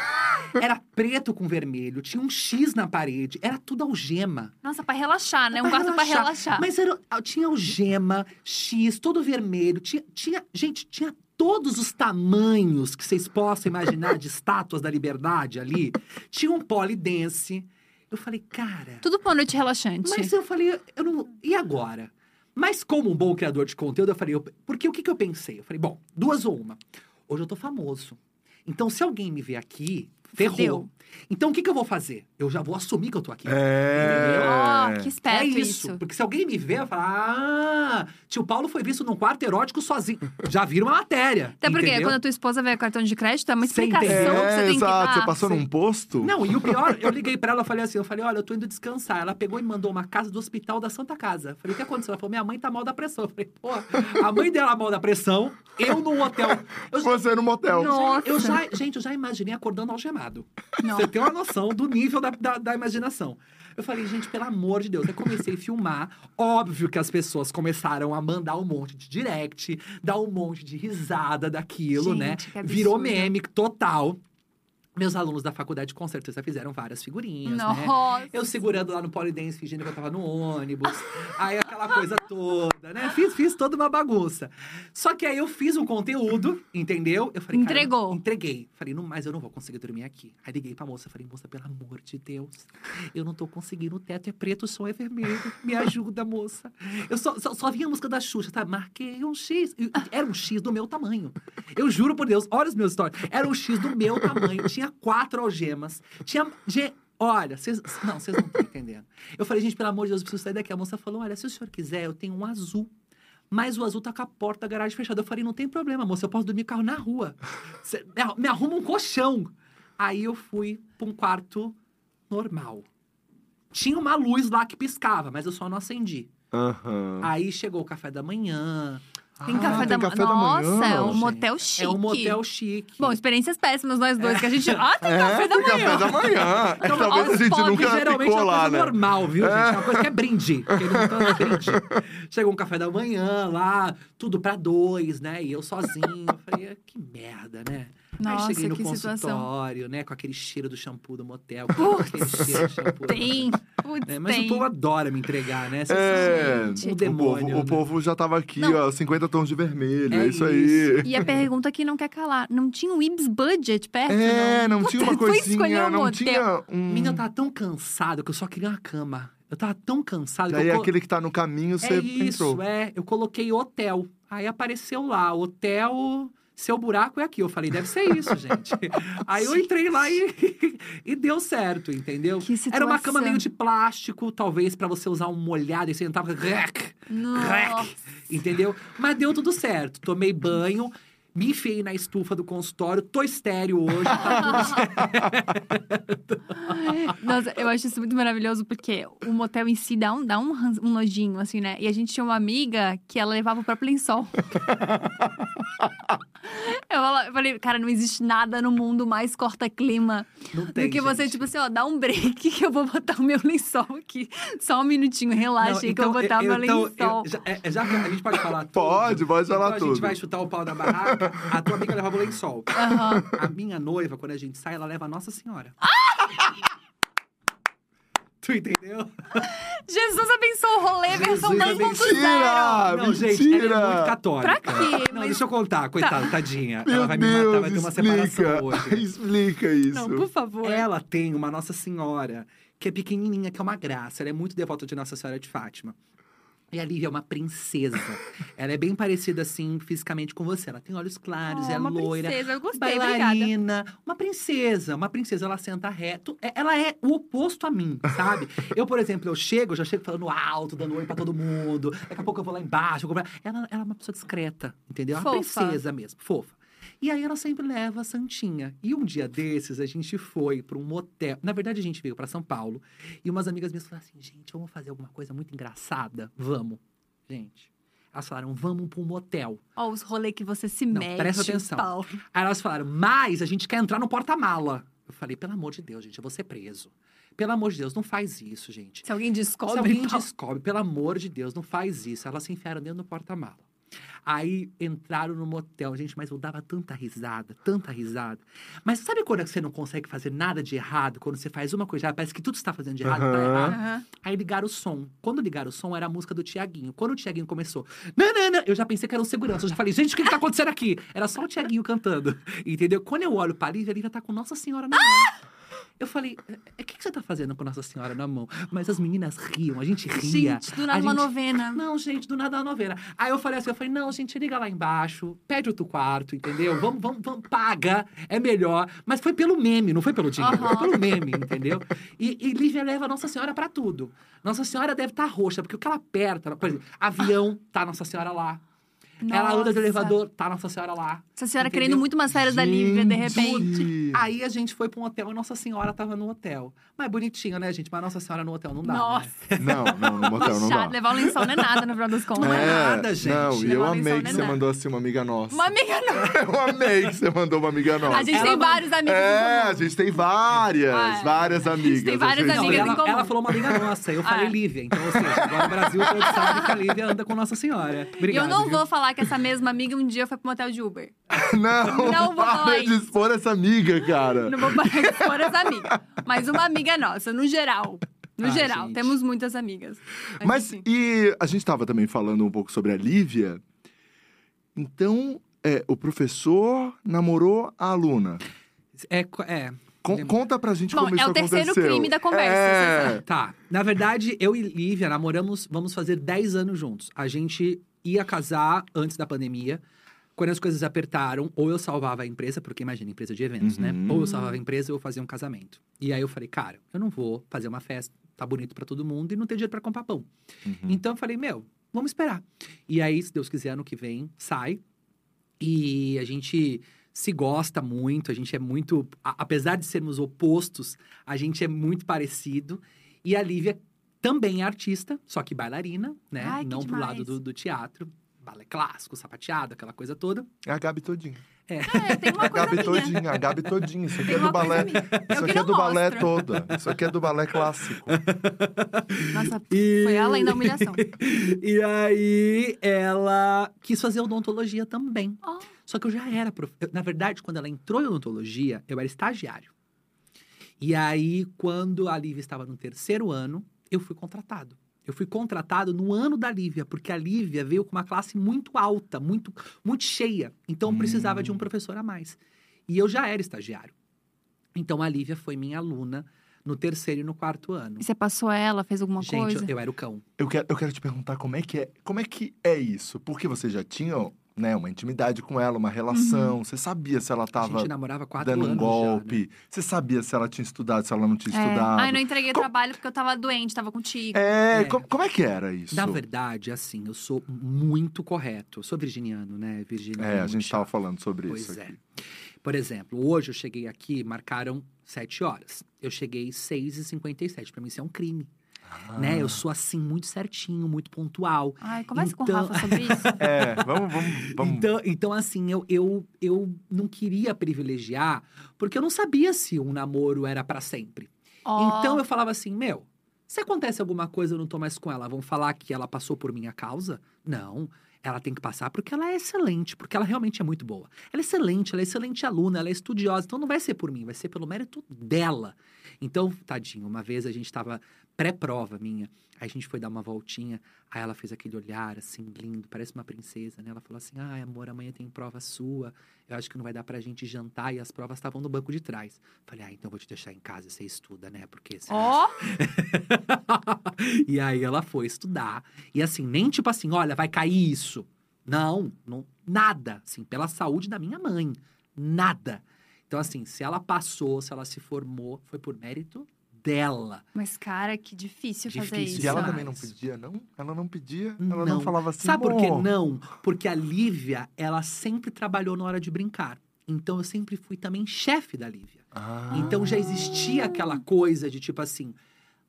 era preto com vermelho, tinha um X na parede, era tudo algema. Nossa, pra relaxar, né? Um quarto pra relaxar. Mas era, tinha algema, X, todo vermelho, tinha, tinha, gente, tinha todos os tamanhos que vocês possam imaginar de estátuas da liberdade ali. Tinha um polidense. Eu falei, cara, Tudo pra uma noite relaxante. mas eu falei, eu não. E agora? Mas como um bom criador de conteúdo, eu falei, eu- porque o que, que eu pensei? Eu falei, bom, duas ou uma. Hoje eu tô famoso. Então, se alguém me ver aqui, ferrou. Fudeu. Então, o que, que eu vou fazer? Eu já vou assumir que eu tô aqui. É. Ó, que É esperto isso. isso. Porque se alguém me ver, eu falar, ah, tio Paulo foi visto num quarto erótico sozinho. Já vira uma matéria. Até porque entendeu? quando a tua esposa vê cartão de crédito, é uma explicação entendeu? que você É, tem que exato. dar. Você passou Sim. num posto? Não, e o pior, eu liguei pra ela e falei assim: eu falei, olha, eu tô indo descansar. Ela pegou e me mandou uma casa do hospital da Santa Casa. Eu falei, o que aconteceu? Ela falou, minha mãe tá mal da pressão. Eu falei, pô, a mãe dela mal da pressão, eu num hotel. Eu já, Você no motel. Nossa. eu já, gente, eu já imaginei acordando Não. [LAUGHS] Você tem uma noção do nível da, da, da imaginação. Eu falei, gente, pelo amor de Deus. Eu comecei a filmar. Óbvio que as pessoas começaram a mandar um monte de direct, dar um monte de risada daquilo, Gente, né? que absurdo. Virou meme total. Meus alunos da faculdade com certeza fizeram várias figurinhas, né? Nossa. Eu segurando lá no polidense, fingindo que eu tava no ônibus. aí aquela coisa toda, né? Fiz, fiz toda uma bagunça. Só que aí eu fiz um conteúdo, entendeu? Eu falei, Entregou. entreguei. Falei, não, mas eu não vou conseguir dormir aqui. Aí liguei pra moça, falei, moça, pelo amor de Deus. Eu não tô conseguindo, o teto é preto, o som é vermelho. Me ajuda, moça. Eu só, só, só vinha a música da Xuxa, tá? Marquei um X. Era um X do meu tamanho. Eu juro por Deus, olha os meus stories. Era um X do meu tamanho. Tinha quatro algemas. Tinha. ge- Olha, vocês. Não, vocês não estão [LAUGHS] entendendo. Eu falei, gente, pelo amor de Deus, eu preciso sair daqui. A moça falou: olha, se o senhor quiser, eu tenho um azul. Mas o azul tá com a porta da garagem fechada. Eu falei, não tem problema, moça, eu posso dormir carro na rua. Cê- me arru- me arruma um colchão. Aí eu fui pra um quarto normal. Tinha uma luz lá que piscava, mas eu só não acendi. Aham. Aí chegou o café da manhã. Tem Ah, café, tem da... café da Nossa, manhã, é um gente. motel chique. É um motel chique. Bom, experiências péssimas nós dois, que a gente... [LAUGHS] Ah, tem É, café da tem manhã. café da manhã. [LAUGHS] Então, Talvez a gente nunca geralmente ficou é uma lá, coisa né? normal, viu, gente? É uma coisa que é brinde. Porque ele não tá brinde. [LAUGHS] Chegou um café da manhã lá, tudo pra dois, né? E eu sozinho. Eu falei, "Ah, que merda, né? Nossa, Aí cheguei no que situação. consultório, né? Com aquele cheiro do shampoo do motel. com aquele cheiro do shampoo do Tem. Putz, É, mas tem. o povo adora me entregar, né? É, Gente. Um o, demônio, povo, né? o povo já tava aqui, Não. ó, 50 tons de vermelho, é, É isso aí. E a pergunta que não quer calar. Não tinha um Ibs Budget perto, É, não Puta, tinha uma foi escolher coisinha, um não motel. tinha um... Menina, eu tava tão cansado que eu só queria uma cama. Eu tava tão cansado que Daí eu é aquele que tá no caminho, você É isso, entrou. é. Eu coloquei hotel. Aí apareceu lá, hotel. Seu buraco é aqui. Eu falei, deve ser isso, gente. [LAUGHS] Aí eu entrei lá e, [LAUGHS] e deu certo, entendeu? Que Era uma cama situação. meio de plástico, talvez pra você usar um molhado e você entrava. Nossa. Entendeu? Mas deu tudo certo. Tomei banho, me enfiei na estufa do consultório, tô estéreo hoje, tá. [LAUGHS] Nossa, eu acho isso muito maravilhoso, porque o motel em si dá um, dá um, um nojinho, assim, né? E a gente tinha uma amiga que ela levava o próprio lençol. [LAUGHS] eu falei, cara, não existe nada no mundo mais corta-clima do que você, gente. tipo assim, ó, dá um break [LAUGHS] que eu vou botar o meu lençol aqui. Só um minutinho, relaxa Não, aí que eu vou botar o meu então, lençol. eu- já, é- já a gente pode falar tudo, Pode, pode falar então a tudo. gente vai chutar o pau da barraca, a tua amiga levava o lençol. Aham. A minha noiva, quando a gente sai, ela leva a Nossa Senhora. tu entendeu? Jesus abençoou o rolê, versão Jesus 2.0. Mentira! não, gente, ela é muito católica. Pra quê? Não, Mas- deixa eu contar, coitada, tadinha. Meu ela vai me Deus, matar, vai ter uma explica. separação hoje. [LAUGHS] explica isso. Não, por favor. Ela tem uma Nossa Senhora, que é pequenininha, que é uma graça. Ela é muito devota de Nossa Senhora de Fátima. E a Lívia é uma princesa. ela é bem parecida, assim, fisicamente com você. Ela tem olhos claros, Oh, é uma loira. princesa, eu gostei, obrigada. Bailarina, uma princesa, uma princesa, ela senta reto, é- ela é o oposto a mim, sabe? [LAUGHS] eu, por exemplo, eu chego, eu já chego falando alto, dando oi pra todo mundo, daqui a pouco eu vou lá embaixo, vou... ela, ela é uma pessoa discreta, entendeu? É Uma Fofa. princesa mesmo, fofa. E aí ela sempre leva a Santinha. E um dia desses, a gente foi para um motel. Na verdade, a gente veio para São Paulo. E umas amigas minhas falaram assim: gente, vamos fazer alguma coisa muito engraçada? Vamos. Gente. Elas falaram: vamos para um motel. Ó, os rolês que você se Não, mete. presta atenção. Paulo. Aí elas falaram: mas a gente quer entrar no porta-mala. Eu falei: pelo amor de Deus, gente, eu vou ser preso. Pelo amor de Deus, não faz isso, gente. Se alguém descobre. Se alguém Paulo. descobre, pelo amor de Deus, não faz isso. Elas se enfiaram dentro do porta-mala. Aí entraram no motel, gente, mas eu dava tanta risada, tanta risada. Mas sabe quando você não consegue fazer nada de errado? Quando você faz uma coisa, parece que tudo que você está fazendo de errado tá Aham. errado. Aham. Aí ligaram o som. Quando ligaram o som, era a música do Tiaguinho. Quando o Tiaguinho começou, nanana, eu já pensei que era um segurança. Eu já falei, gente, o que, que tá acontecendo aqui? Era só o Tiaguinho cantando. Entendeu? Quando eu olho pra Lívia, a Lívia tá com Nossa Senhora na mão. Eu falei, "É, o que, que você tá fazendo com Nossa Senhora na mão? Mas as meninas riam, a gente ria. Gente, do nada uma gente- novena. Não, gente, do nada uma novena. Aí eu falei assim, eu falei, não, gente, liga lá embaixo, pede outro quarto, entendeu? Vamos, vamos, vamos, paga, é melhor. Mas foi pelo meme, não foi pelo dinheiro, Aham. foi pelo meme, entendeu? E, e Lívia leva Nossa Senhora pra tudo. Nossa Senhora deve estar roxa, porque o que ela aperta, por exemplo, avião, tá Nossa Senhora lá. Ela anda de Nossa. elevador, tá Nossa Senhora lá. Essa senhora Entendeu? querendo muito umas férias da Lívia, de repente. Gente. Aí a gente foi pra um hotel e Nossa Senhora tava no hotel. Mas bonitinho, né, gente? Mas Nossa Senhora no hotel não dá, Nossa, né? Não, não, no motel não dá. Levar o lençol não é nada, no final das contas. Não é nada, gente. Não, e eu amei que não é você nada. mandou assim uma amiga nossa. Uma amiga [LAUGHS] não. Eu amei que você mandou uma amiga nossa. A gente Ela tem manda- vários amigos. É, a gente tem várias, Ah, é. várias amigas. tem várias gente. Não, amigas em ela, comum. ela falou uma amiga nossa, eu falei Ah. Lívia. Então, ou seja, agora o Brasil todo sabe que a Lívia anda com Nossa Senhora. E Obrigado, eu não viu? vou falar que essa mesma amiga um dia foi pro motel de Uber. [LAUGHS] Não, Não vou falar para de isso. expor essa amiga, cara. Não vou parar de expor as amigas. Mas uma amiga nossa, no geral. No Ah, geral, gente. temos muitas amigas. Mas e a gente tava também falando um pouco sobre a Lívia. Então, é, o professor namorou a aluna. É, é. Con- conta pra gente Bom, como é isso o terceiro aconteceu. crime da conversa, É. Tá. Na verdade, eu e Lívia namoramos, vamos fazer 10 anos juntos. A gente ia casar antes da pandemia. Quando as coisas apertaram, ou eu salvava a empresa, porque imagina, empresa de eventos, né? Uhum. Ou eu salvava a empresa ou eu fazia um casamento. E aí eu falei, cara, eu não vou fazer uma festa, tá bonito pra todo mundo e não ter dinheiro pra comprar pão. Uhum. Então eu falei, meu, vamos esperar. E aí, se Deus quiser, ano que vem, sai. E a gente se gosta muito, a gente é muito. a- apesar de sermos opostos, a gente é muito parecido. E a Lívia também é artista, só que bailarina, né? Ai, Não pro lado do, do teatro. Balé clássico, sapateado, aquela coisa toda. É a Gabi todinha. É, tem uma A Gabi minha. todinha, a Gabi todinha. Isso aqui Tem é do balé. Isso aqui é do balé mostro. toda. Isso aqui é do balé clássico. [LAUGHS] Nossa, E- foi além da humilhação. [LAUGHS] E aí, ela quis fazer odontologia também. Oh. Só que eu já era. Prof... Na verdade, quando ela entrou em odontologia, eu era estagiário. E aí, quando a Lívia estava no terceiro ano, eu fui contratado. Eu fui contratado no ano da Lívia, porque a Lívia veio com uma classe muito alta, muito, muito cheia. Então, eu precisava de um professor a mais. E eu já era estagiário. Então, a Lívia foi minha aluna no terceiro e no quarto ano. E você passou ela, fez alguma Gente, coisa? eu, eu era o cão. Eu quero, eu quero te perguntar como é que é, como é que é isso? Porque você já tinha, né, uma intimidade com ela, uma relação, você sabia se ela A tava gente namorava quatro dando um anos já, né? golpe, você sabia se ela tinha estudado, se ela não tinha É. estudado. Ai, não entreguei Co- trabalho porque eu tava doente, tava contigo. É, É. co- Como, é que era isso? Na verdade, assim, eu sou muito correto. Eu sou virginiano, né? Virginiano. É, a gente tava falando sobre Pois isso é. aqui. Por exemplo, hoje eu cheguei aqui, marcaram sete horas. Eu cheguei 6h57. Pra mim isso é um crime, né? Ah. Eu sou assim, muito certinho, muito pontual. Ai, conversa com o Então- Rafa sobre [LAUGHS] isso. É, vamos, vamos, vamos. Então, então, assim, eu, eu, eu não queria privilegiar, porque eu não sabia se um namoro era pra sempre. Ó, Então eu falava assim, meu, se acontece alguma coisa eu não tô mais com ela, vão falar que ela passou por minha causa? Não. Ela tem que passar porque ela é excelente, porque ela realmente é muito boa. Ela é excelente, ela é excelente aluna, ela é estudiosa. Então não vai ser por mim, vai ser pelo mérito dela. Então, tadinho, uma vez a gente tava pré-prova minha, aí a gente foi dar uma voltinha, aí ela fez aquele olhar assim, lindo, parece uma princesa, né? Ela falou assim: ai, amor, amanhã tem prova sua, eu acho que não vai dar pra gente jantar, e as provas estavam no banco de trás. Falei, ah, então vou te deixar em casa, você estuda, né? Porque Ó, [LAUGHS] e aí ela foi estudar. E assim, nem tipo assim, olha, vai cair isso. Não, não nada. Assim, pela saúde da minha mãe. Nada. Então, assim, se ela passou, se ela se formou, foi por mérito dela. mas cara, que difícil, fazer Difícil isso. E ela também não pedia, não? Ela não pedia? Ela não Não. falava assim, Sabe por que "Bom, não? Porque a Lívia, ela sempre trabalhou na hora de brincar. Então, eu sempre fui também chefe da Lívia. Ah. Então já existia aquela coisa de tipo assim: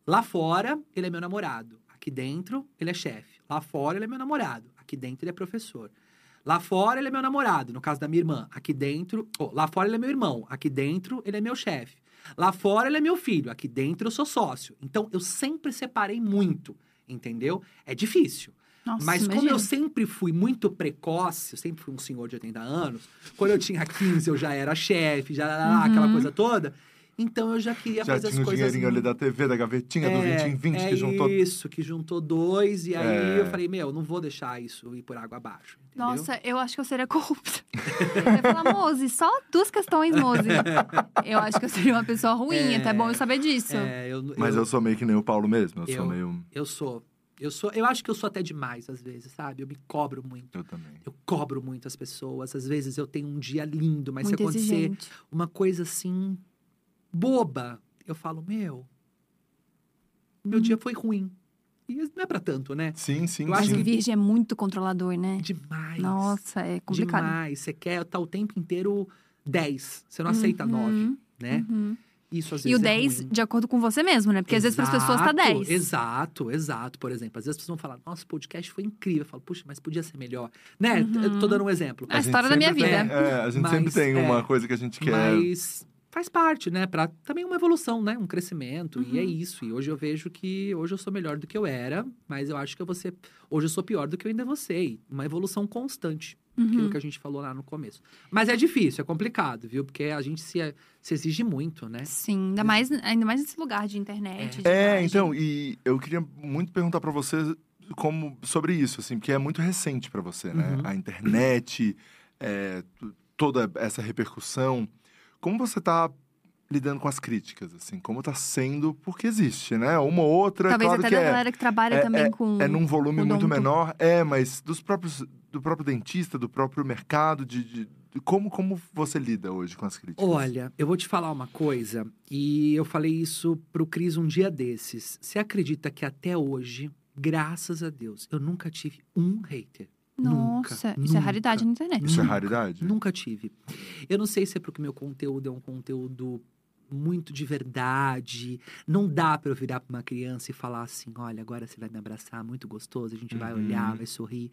lá fora ele é meu namorado, aqui dentro ele é chefe. Lá fora ele é meu namorado, aqui dentro ele é professor. Lá fora ele é meu namorado, no caso da minha irmã, aqui dentro. oh, lá fora ele é meu irmão, aqui dentro ele é meu chefe. Lá fora ele é meu filho, aqui dentro eu sou sócio. Então eu sempre separei muito, entendeu? É difícil. Nossa, Mas como imagina. eu sempre fui muito precoce, eu sempre fui um senhor de 80 anos, quando eu tinha 15 eu já era chefe, já Uhum. aquela coisa toda. Então eu já queria Já fazer tinha as o coisas. dinheirinho ali da TV, da gavetinha, do 20 em 20, é que juntou. Isso, que juntou dois, e aí É. eu falei, meu, não vou deixar isso ir por água abaixo. Entendeu? Nossa, eu acho que eu seria corrupta. [LAUGHS] eu ia falar, Mose, só duas questões, Mose. [LAUGHS] Eu acho que eu seria uma pessoa ruim, É. até bom eu saber disso. É, eu, Mas eu sou meio que nem o Paulo mesmo, eu, sou Eu- meio... eu sou. Eu sou. Eu acho que eu sou até demais, às vezes, sabe? Eu me cobro muito. Eu também. Eu cobro muito as pessoas. Às vezes eu tenho um dia lindo, mas Muito se acontecer exigente. uma coisa assim, boba, eu falo, meu, meu Uhum. dia foi ruim. E não é pra tanto, né? Sim, sim, Eu acho Mas sim. o virgem é muito controlador, né? Demais. Nossa, é complicado. Demais. Você quer estar o tempo inteiro 10. Você não aceita 9, Uhum, né? uhum. Isso às vezes E o é 10 ruim. de acordo com você mesmo, né? Porque às vezes para as pessoas tá Exato, 10. Exato, exato. Por exemplo, às vezes as pessoas vão falar, nossa, o podcast foi incrível. Eu falo, puxa, mas podia ser melhor. Né? Uhum. Eu tô dando um exemplo. A gente história da minha vida. tem- é, a gente Mas, sempre tem é, uma coisa que a gente quer. Mas faz parte, né? Pra também uma evolução, né? Um crescimento. E é Uhum. isso. E hoje eu vejo que hoje eu sou melhor do que eu era, mas eu acho que eu vou ser. Hoje eu sou pior do que eu ainda vou ser. E Uma evolução constante. Aquilo Uhum. que a gente falou lá no começo. Mas é difícil, é complicado, viu? Porque a gente se, se exige muito, né? Sim, ainda mais, ainda mais nesse lugar de internet. de É, então, e eu queria muito perguntar pra você como sobre isso, assim, porque é muito recente pra você, né? Uhum. A internet, é, toda essa repercussão. Como você tá lidando com as críticas, assim? Como tá sendo? Porque existe, né? Uma ou outra, Talvez claro até que da é, galera que trabalha também com. é num volume muito menor. É, mas dos próprios, do próprio dentista, do próprio mercado, de, de- de como, como você lida hoje com as críticas? Olha, eu vou te falar uma coisa, e eu falei isso pro Cris um dia desses. Você acredita que até hoje, graças a Deus, eu nunca tive um hater? Nossa, Nunca, isso é nunca. raridade na internet. Isso é nunca. raridade? Nunca tive. Eu não sei se é porque o meu conteúdo é um conteúdo muito de verdade. Não dá pra eu virar pra uma criança e falar assim: olha, agora você vai me abraçar, muito gostoso, a gente vai Uhum. olhar, vai sorrir.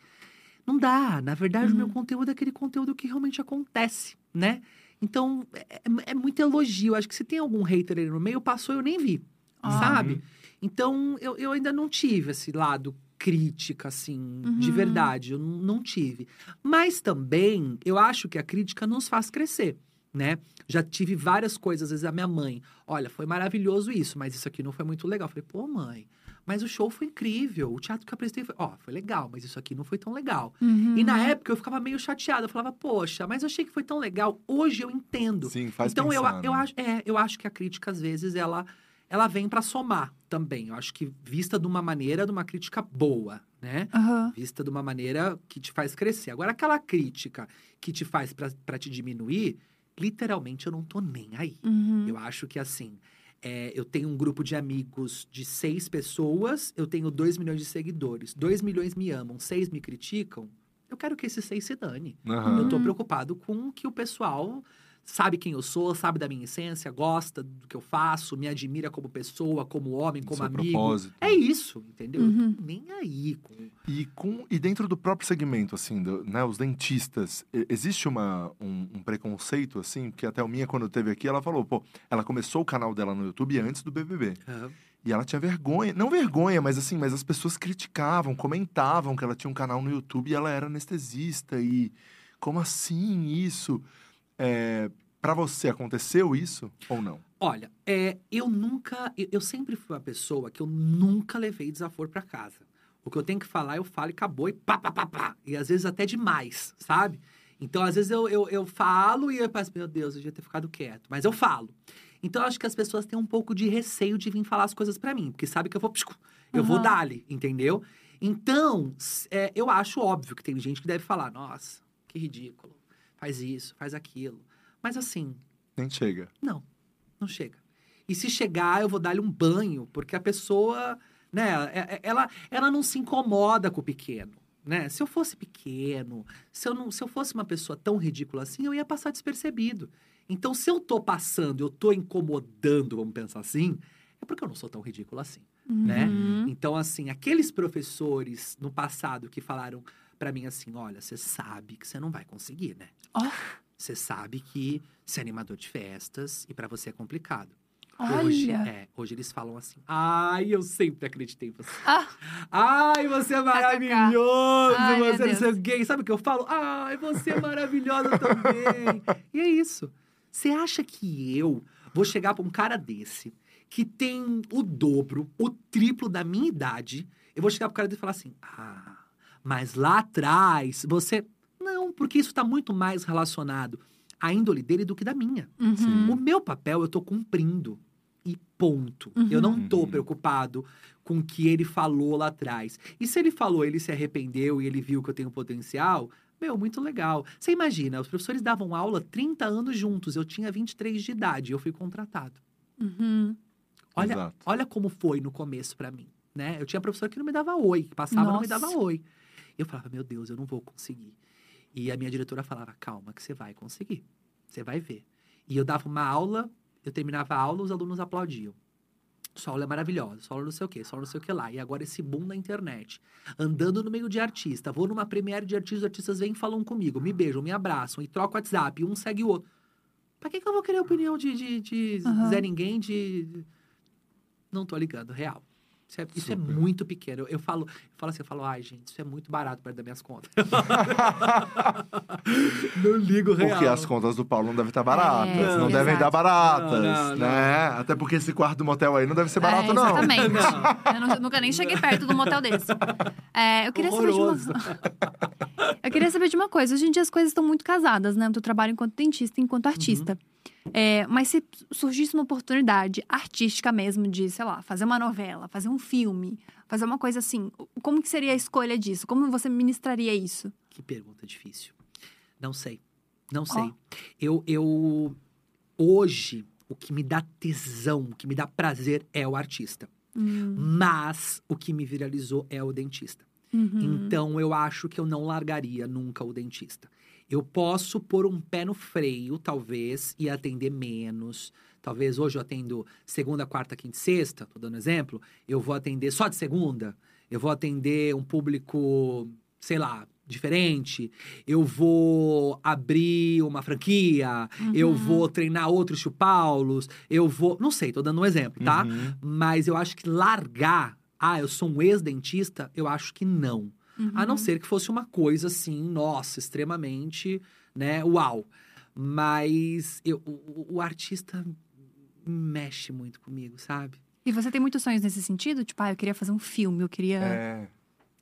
Não dá. Na verdade, o meu Uhum. conteúdo é aquele conteúdo que realmente acontece, né? Então, é, é muito elogio. Acho que se tem algum hater aí no meio, passou eu nem vi, Ah. sabe? Então, eu, eu ainda não tive esse lado crítica, assim, de Uhum. verdade. Eu não, tive. Mas também, eu acho que a crítica nos faz crescer, né? Já tive várias coisas, às vezes a minha mãe, olha, foi maravilhoso isso, mas isso aqui não foi muito legal. Eu falei, pô, mãe, mas o show foi incrível, o teatro que eu apresentei foi, ó, foi legal, mas isso aqui não foi tão legal. Uhum. E na época eu ficava meio chateada, eu falava, poxa, mas eu achei que foi tão legal, hoje eu entendo. Sim, faz então eu, pensar, eu né? acho, é, eu acho que a crítica às vezes ela ela vem pra somar também. Eu acho que vista de uma maneira, de uma crítica boa, né? Aham. Vista de uma maneira que te faz crescer. Agora, aquela crítica que te faz pra pra te diminuir, literalmente eu não tô nem aí. Uhum. Eu acho que assim, é, eu tenho um grupo de amigos de seis pessoas, eu tenho dois milhões de seguidores. Dois milhões me amam, seis me criticam. Eu quero que esses seis se dane. Aham. Eu tô Uhum. preocupado com que o pessoal sabe quem eu sou, sabe da minha essência, gosta do que eu faço, me admira como pessoa, como homem, como Seu amigo. propósito. É isso, entendeu? Eu Uhum. nem aí com. E, com, e dentro do próprio segmento, assim, do- né, os dentistas, existe uma, um, um preconceito, assim, que até a minha, quando teve aqui, ela falou, pô, ela começou o canal dela no YouTube antes do BBB. E ela tinha vergonha, não vergonha, mas assim, mas as pessoas criticavam, comentavam que ela tinha um canal no YouTube e ela era anestesista. E como assim isso? É, para você, aconteceu isso ou não? Olha, é, eu nunca. Eu, eu sempre fui uma pessoa que eu nunca levei desaforo pra casa. O que eu tenho que falar, eu falo e acabou, e pá, pá, pá, pá. E às vezes até demais, sabe? Então, às vezes eu, eu, eu falo e eu penso, meu Deus, eu devia ter ficado quieto. Mas eu falo. Então, eu acho que as pessoas têm um pouco de receio de vir falar as coisas pra mim, porque sabe que eu vou. Eu vou Aham. dar-lhe, entendeu? Então, é, eu acho óbvio que tem gente que deve falar, nossa, que ridículo. Faz isso, faz aquilo. Mas assim, Nem chega. não, não chega. E se chegar, eu vou dar-lhe um banho, porque a pessoa, né, é- é- ela, ela não se incomoda com o pequeno, né? Se eu fosse pequeno, se eu, não, se eu fosse uma pessoa tão ridícula assim, eu ia passar despercebido. Então, se eu tô passando, eu tô incomodando, vamos pensar assim, é porque eu não sou tão ridículo assim, né? Uhum. Então, assim, aqueles professores no passado que falaram pra mim assim, olha, você sabe que você não vai conseguir, né? Você sabe que você é animador de festas e pra você é complicado. Hoje, é, hoje eles falam assim, ai, eu sempre acreditei em você. Ah. Ai, você é maravilhoso, Ai, você não sei o quê. Sabe o que eu falo? Ai, você é maravilhosa também. e é isso. Você acha que eu vou chegar pra um cara desse, que tem o dobro, o triplo da minha idade, eu vou chegar pro cara dele e falar assim, ah, mas lá atrás você... Não, porque isso tá muito mais relacionado à índole dele do que da minha. Uhum. O meu papel eu tô cumprindo. E ponto. Eu Uhum. não tô Uhum. preocupado com o que ele falou lá atrás. E se ele falou, ele se arrependeu e ele viu que eu tenho potencial, meu, muito legal. Você imagina, os professores davam aula 30 anos juntos, eu tinha 23 de idade, eu fui contratado. Uhum. Olha, Exato. olha como foi no começo pra mim, né? Eu tinha professor que não me dava oi, que passava e não me Nossa. dava oi. Eu falava, meu Deus, eu não vou conseguir. E a minha diretora falava, calma, que você vai conseguir. Você vai ver. E eu dava uma aula, eu terminava a aula, os alunos aplaudiam. Sua aula é maravilhosa, sua aula não sei o quê, sua aula não sei o que lá. E agora esse boom na internet. Andando no meio de artista, vou numa premiere de artistas, os artistas vêm e falam comigo, me beijam, me abraçam, e trocam WhatsApp, um segue o outro. Pra que, que eu vou querer opinião de, de, de Aham. Zé Ninguém, de... Não tô ligando, real. Isso é, isso é muito pequeno. Eu, eu falo, eu falo assim, eu falo, ai, gente, isso é muito barato perto das minhas contas. [LAUGHS] não ligo real. Porque as contas do Paulo não devem estar baratas. É, não devem exato. dar baratas, Não, não, não. né? Até porque esse quarto do motel aí não deve ser barato, é, não. Exatamente. [LAUGHS] Eu nunca nem cheguei perto de um motel desse. É, eu queria saber de uma... Horroroso. [LAUGHS] Eu queria saber de uma coisa. Hoje em dia as coisas estão muito casadas, né? Eu trabalho enquanto dentista e enquanto artista. É, mas se surgisse uma oportunidade artística mesmo de, sei lá, fazer uma novela, fazer um filme, fazer uma coisa assim, como que seria a escolha disso? Como você ministraria isso? Que pergunta difícil. Não sei. Não sei. Eu, eu. Hoje, o que me dá tesão, o que me dá prazer é o artista. Hum, Mas o que me viralizou é o dentista. uhum. Então eu acho que eu não largaria nunca o dentista. Eu posso pôr um pé no freio, talvez, e atender menos. Talvez hoje eu atendo segunda, quarta, quinta e sexta, tô dando exemplo. Eu vou atender só de segunda. Eu vou atender um público, sei lá, diferente. Eu vou abrir uma franquia. Eu Uhum. vou treinar outros tio Paulos. Eu vou. Não sei, tô dando um exemplo, tá? Uhum. Mas eu acho que largar, ah, eu sou um ex-dentista, eu acho que não. A não Uhum. ser que fosse uma coisa assim, nossa, extremamente, né, uau. Mas eu, o, o- artista mexe muito comigo, sabe? E você tem muitos sonhos nesse sentido? Tipo, ah, eu queria fazer um filme, eu queria. É.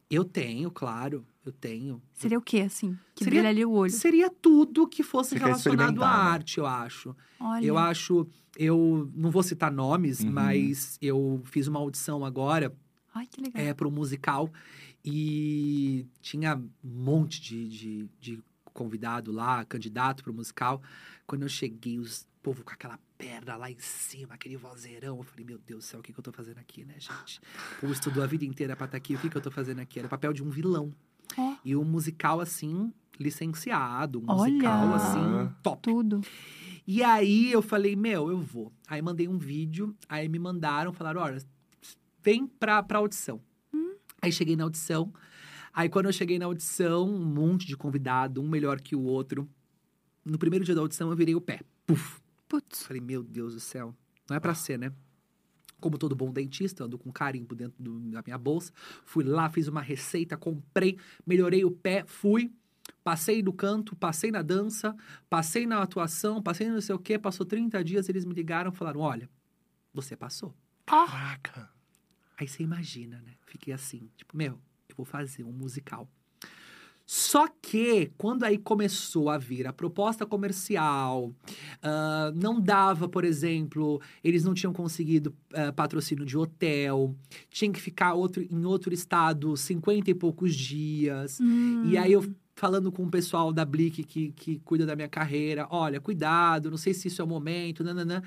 Eu tenho, claro. Eu tenho. Seria o quê, assim? Que Seria- brilharia o olho. Seria tudo que fosse relacionado à né? arte, eu acho. Olha. Eu acho. Eu não vou citar nomes, Uhum. mas eu fiz uma audição agora Ai, que legal. é, para um musical e tinha um monte de, de, de convidado lá, candidato para o musical. Quando eu cheguei, os povo com aquela perna lá em cima, aquele vozeirão. Eu falei, meu Deus do céu, o que, que eu tô fazendo aqui, né, gente? Pô, estudou a vida inteira pra estar aqui, o que, que eu tô fazendo aqui? Era o papel de um vilão. Ó. E um musical, assim, licenciado. Um Olha! musical, assim, top. Tudo. E aí eu falei, meu, eu vou. Aí mandei um vídeo, aí me mandaram, falaram, olha, vem pra, pra audição. Aí cheguei na audição. Aí quando eu cheguei na audição, um monte de convidado, um melhor que o outro. No primeiro dia da audição, eu virei o pé. Puf. Putz. Falei, meu Deus do céu. Não é pra ser, né? Como todo bom dentista, ando com carimbo dentro do- da minha bolsa. Fui lá, fiz uma receita, comprei, melhorei o pé, fui. Passei no canto, passei na dança, passei na atuação, passei no não sei o quê. Passou 30 dias, eles me ligaram e falaram, olha, você passou. Caraca. Aí você imagina, né? Fiquei assim, tipo, meu, eu vou fazer um musical. Só que, quando aí começou a vir a proposta comercial, ah, não dava, por exemplo, eles não tinham conseguido ah, patrocínio de hotel, tinha que ficar outro, em outro estado 50 e poucos dias. Hum. E aí eu falando com o pessoal da Blick que, que cuida da minha carreira, olha, cuidado, não sei se isso é o momento, nananã.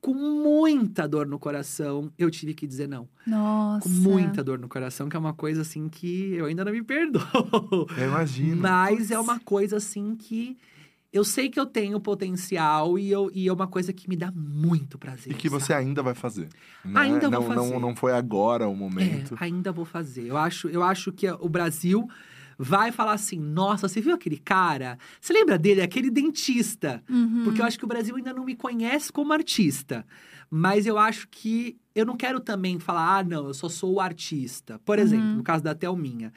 Com muita dor no coração, eu tive que dizer não. Nossa. Com muita dor no coração, que é uma coisa assim que eu ainda não me perdoo. Eu imagino. Mas é uma coisa assim que eu sei que eu tenho potencial e, eu, e é uma coisa que me dá muito prazer. E que você sabe? ainda vai fazer. Não Ainda é, vou não, fazer. Não, não foi agora o momento. É, ainda vou fazer. Eu acho, eu acho que o Brasil vai falar assim: nossa, você viu aquele cara? Você lembra dele? Aquele dentista. Uhum. Porque eu acho que o Brasil ainda não me conhece como artista. Mas eu acho que eu não quero também falar, ah, não, eu só sou o artista. Por exemplo, Uhum. no caso da Thelminha.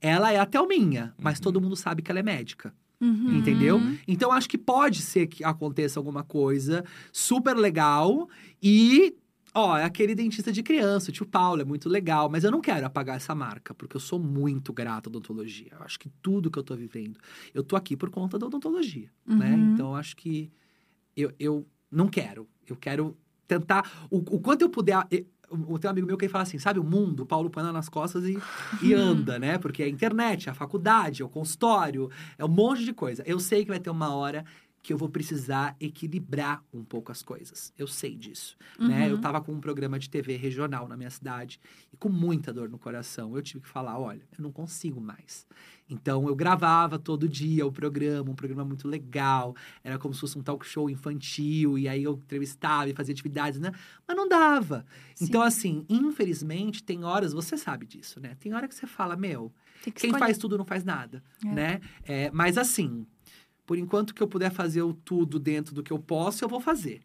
Ela é a Thelminha, mas Uhum. todo mundo sabe que ela é médica. Uhum. Entendeu? Então acho que pode ser que aconteça alguma coisa super legal e. Ó, é aquele dentista de criança, o tio Paulo, é muito legal, mas eu não quero apagar essa marca, porque eu sou muito grato à odontologia. Eu acho que tudo que eu tô vivendo, eu tô aqui por conta da odontologia, né? Uhum. Então eu acho que eu, eu não quero. Eu quero tentar. O, o quanto eu puder. e- o- Tem um amigo meu que fala assim, sabe, o mundo, o Paulo põe lá nas costas e, e [LAUGHS] anda, né? Porque é a internet, é a faculdade, é o consultório, é um monte de coisa. Eu sei que vai ter uma hora que eu vou precisar equilibrar um pouco as coisas. Eu sei disso, né? Uhum. Eu tava com um programa de TV regional na minha cidade e com muita dor no coração. Eu tive que falar, olha, eu não consigo mais. Então eu gravava todo dia o programa, um programa muito legal. Era como se fosse um talk show infantil e aí eu entrevistava e fazia atividades, né? Mas não dava. Sim. Então assim, infelizmente tem horas, você sabe disso, né? Tem hora que você fala, meu, que quem escolher. faz tudo não faz nada, É. né? É, mas assim, por enquanto que eu puder fazer o tudo dentro do que eu posso, eu vou fazer.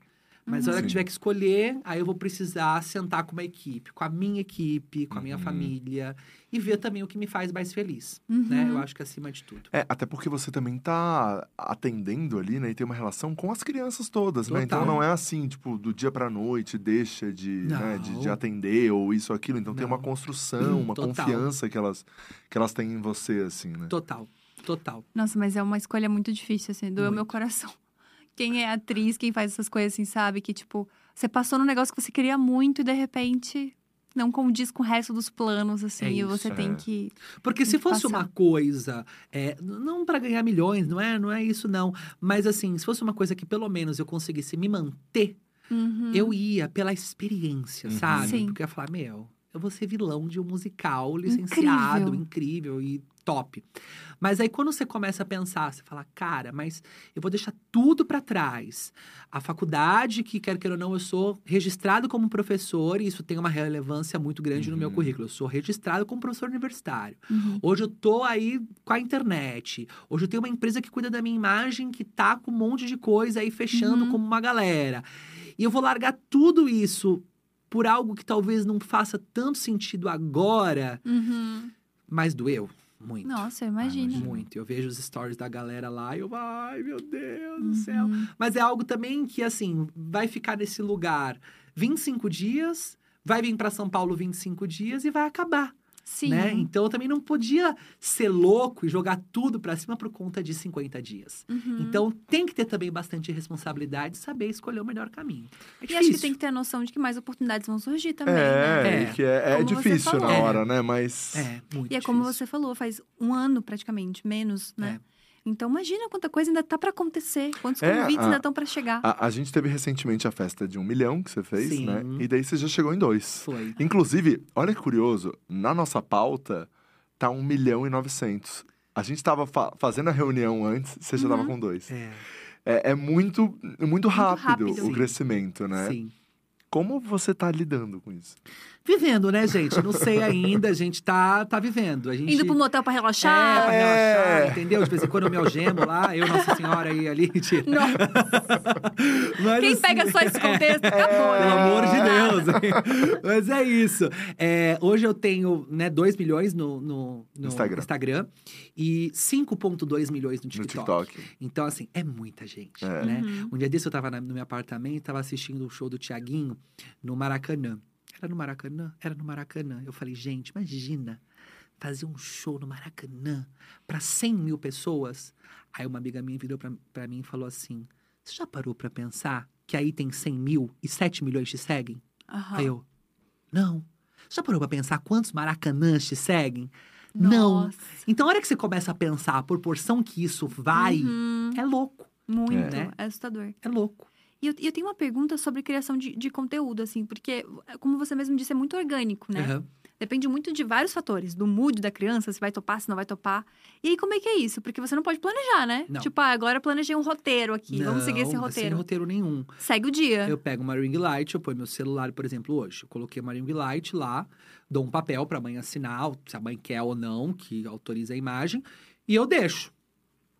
Mas a hora que Sim. tiver que escolher, aí eu vou precisar sentar com uma equipe, com a minha equipe, com a minha Uhum. família e ver também o que me faz mais feliz, Uhum. né? Eu acho que acima de tudo. É, até porque você também tá atendendo ali, né? E tem uma relação com as crianças todas, né? Então Total. não é assim, tipo, do dia pra noite, deixa de, né, de, de Não. atender ou isso, aquilo. Então tem uma Não. construção, uma Total. confiança que elas, que elas têm em você, assim, né? Total, total. Nossa, mas é uma escolha muito difícil, assim, doeu Muito. meu coração. [LAUGHS] Quem é atriz, quem faz essas coisas, assim, sabe? Que, tipo, você passou num negócio que você queria muito e, de repente, não condiz com o resto dos planos, assim. É e isso, você é. tem que... Porque se Tem que fosse passar. uma coisa, é, não para ganhar milhões, não é, não é isso não. Mas assim, se fosse uma coisa que pelo menos eu conseguisse me manter, Uhum. eu ia pela experiência, Uhum. sabe? Sim. Porque eu ia falar, meu, eu vou ser vilão de um musical licenciado, Incrível. incrível, e top. Mas aí quando você começa a pensar, você fala, cara, mas eu vou deixar tudo pra trás. A faculdade, que quer queira ou não, eu sou registrado como professor, e isso tem uma relevância muito grande no meu Uhum. currículo. Eu sou registrado como professor universitário. Uhum. Hoje eu tô aí com a internet. Hoje eu tenho uma empresa que cuida da minha imagem, que tá com um monte de coisa aí fechando Uhum. como uma galera. E eu vou largar tudo isso por algo que talvez não faça tanto sentido agora, Uhum. mas doeu muito. Nossa, eu imagino. imagino. Muito. Eu vejo os stories da galera lá e eu, ai meu Deus do céu. Uhum. Mas é algo também que, assim, vai ficar nesse lugar 25 dias, vai vir para São Paulo 25 dias e vai acabar. Sim. né? Então eu também não podia ser louco e jogar tudo pra cima por conta de 50 dias. Uhum. Então tem que ter também bastante responsabilidade e saber escolher o melhor caminho. É E acho que difícil. tem que ter a noção de que mais oportunidades vão surgir também, né? É, É. e que é, é difícil na falou. hora, né? Mas. É, muito E é como difícil. você falou, faz um ano praticamente, menos, né? Então imagina quanta coisa ainda tá pra acontecer, quantos É, convites a- ainda estão pra chegar. A, a gente teve recentemente a festa de um milhão que você fez, Sim. né? E daí você já chegou em dois. Foi. Inclusive, olha que curioso, na nossa pauta tá um milhão e novecentos. A gente tava fa- fazendo a reunião antes, você já tava Uhum. com dois. É, É, é muito, muito rápido, rápido. o Sim. crescimento, né? sim. Como você tá lidando com isso? Vivendo, né, gente? Não sei ainda, a gente tá, tá vivendo. A gente... Indo pro motel pra É, relaxar. pra É. relaxar, entendeu? De vez em quando eu me algemo lá, eu, Nossa Senhora, e ali, tira. Nossa, Mas, quem assim, pega só esse contexto, acabou, Pelo né? amor de. Deus. Mas é isso. É, hoje eu tenho né, 2 milhões no, no, no Instagram. Instagram e 5,2 milhões no No TikTok. TikTok. Então, assim, é muita gente, É. né? Uhum. Um dia desse eu tava na- no meu apartamento, tava assistindo o show do Tiaguinho no Maracanã. Era no Maracanã? Era no Maracanã. Eu falei, gente, imagina fazer um show no Maracanã pra 100 mil pessoas. Aí uma amiga minha virou pra mim e falou assim: Você já parou pra pensar que aí tem 100 mil e 7 milhões te seguem? Aham. Aí eu, não. Você já parou pra pensar quantos Maracanãs te seguem? Não. Nossa. Então, a hora que você começa a pensar a proporção que isso vai, Uhum. é louco. Muito, É. é assustador. É louco. E eu, eu tenho uma pergunta sobre criação de, de conteúdo, assim, porque, como você mesmo disse, é muito orgânico, né? Aham. Depende muito de vários fatores, do mood da criança, se vai topar, se não vai topar. E aí, como é que é isso? Porque você não pode planejar, né? Não. Tipo, ah, agora eu planejei um roteiro aqui, vamos seguir esse Não, Sem roteiro. roteiro nenhum. Segue o dia. Eu pego uma ring light, eu ponho meu celular, por exemplo, hoje. Eu coloquei uma ring light lá, dou um papel pra mãe assinar, se a mãe quer ou não, que autoriza a imagem, e eu deixo.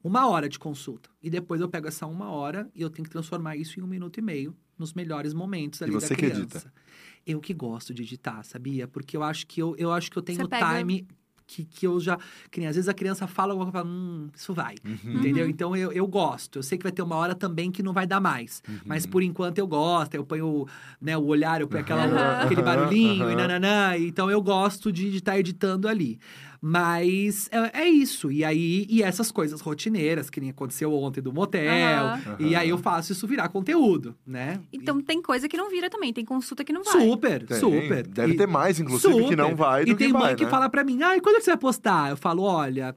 Uma hora de consulta. E depois eu pego essa uma hora e eu tenho que transformar isso em um minuto e meio nos melhores momentos ali você da que criança. edita? Eu que gosto de editar, sabia? Porque eu acho que eu, eu acho que eu tenho Você pega- time que, que eu já. Que nem às vezes a criança fala alguma coisa e fala, hum, isso vai. Uhum. Entendeu? Uhum. Então eu, eu gosto. Eu sei que vai ter uma hora também que não vai dar mais. Mas Uhum. por enquanto eu gosto. Eu ponho né, o olhar, eu ponho aquela, Aham. aquele barulhinho e nananã. Então eu gosto de estar editando ali. Mas é, é isso. E aí, e essas coisas rotineiras, que nem aconteceu ontem do motel. Aham. E aí eu faço isso virar conteúdo, né? Então tem coisa que não vira também, tem consulta que não E- vai. super, Tem. super. Deve E- ter mais, inclusive, que Super. não vai do E tem que mãe vai, que né? fala pra mim, ai, quando é que você vai postar? Eu falo, olha,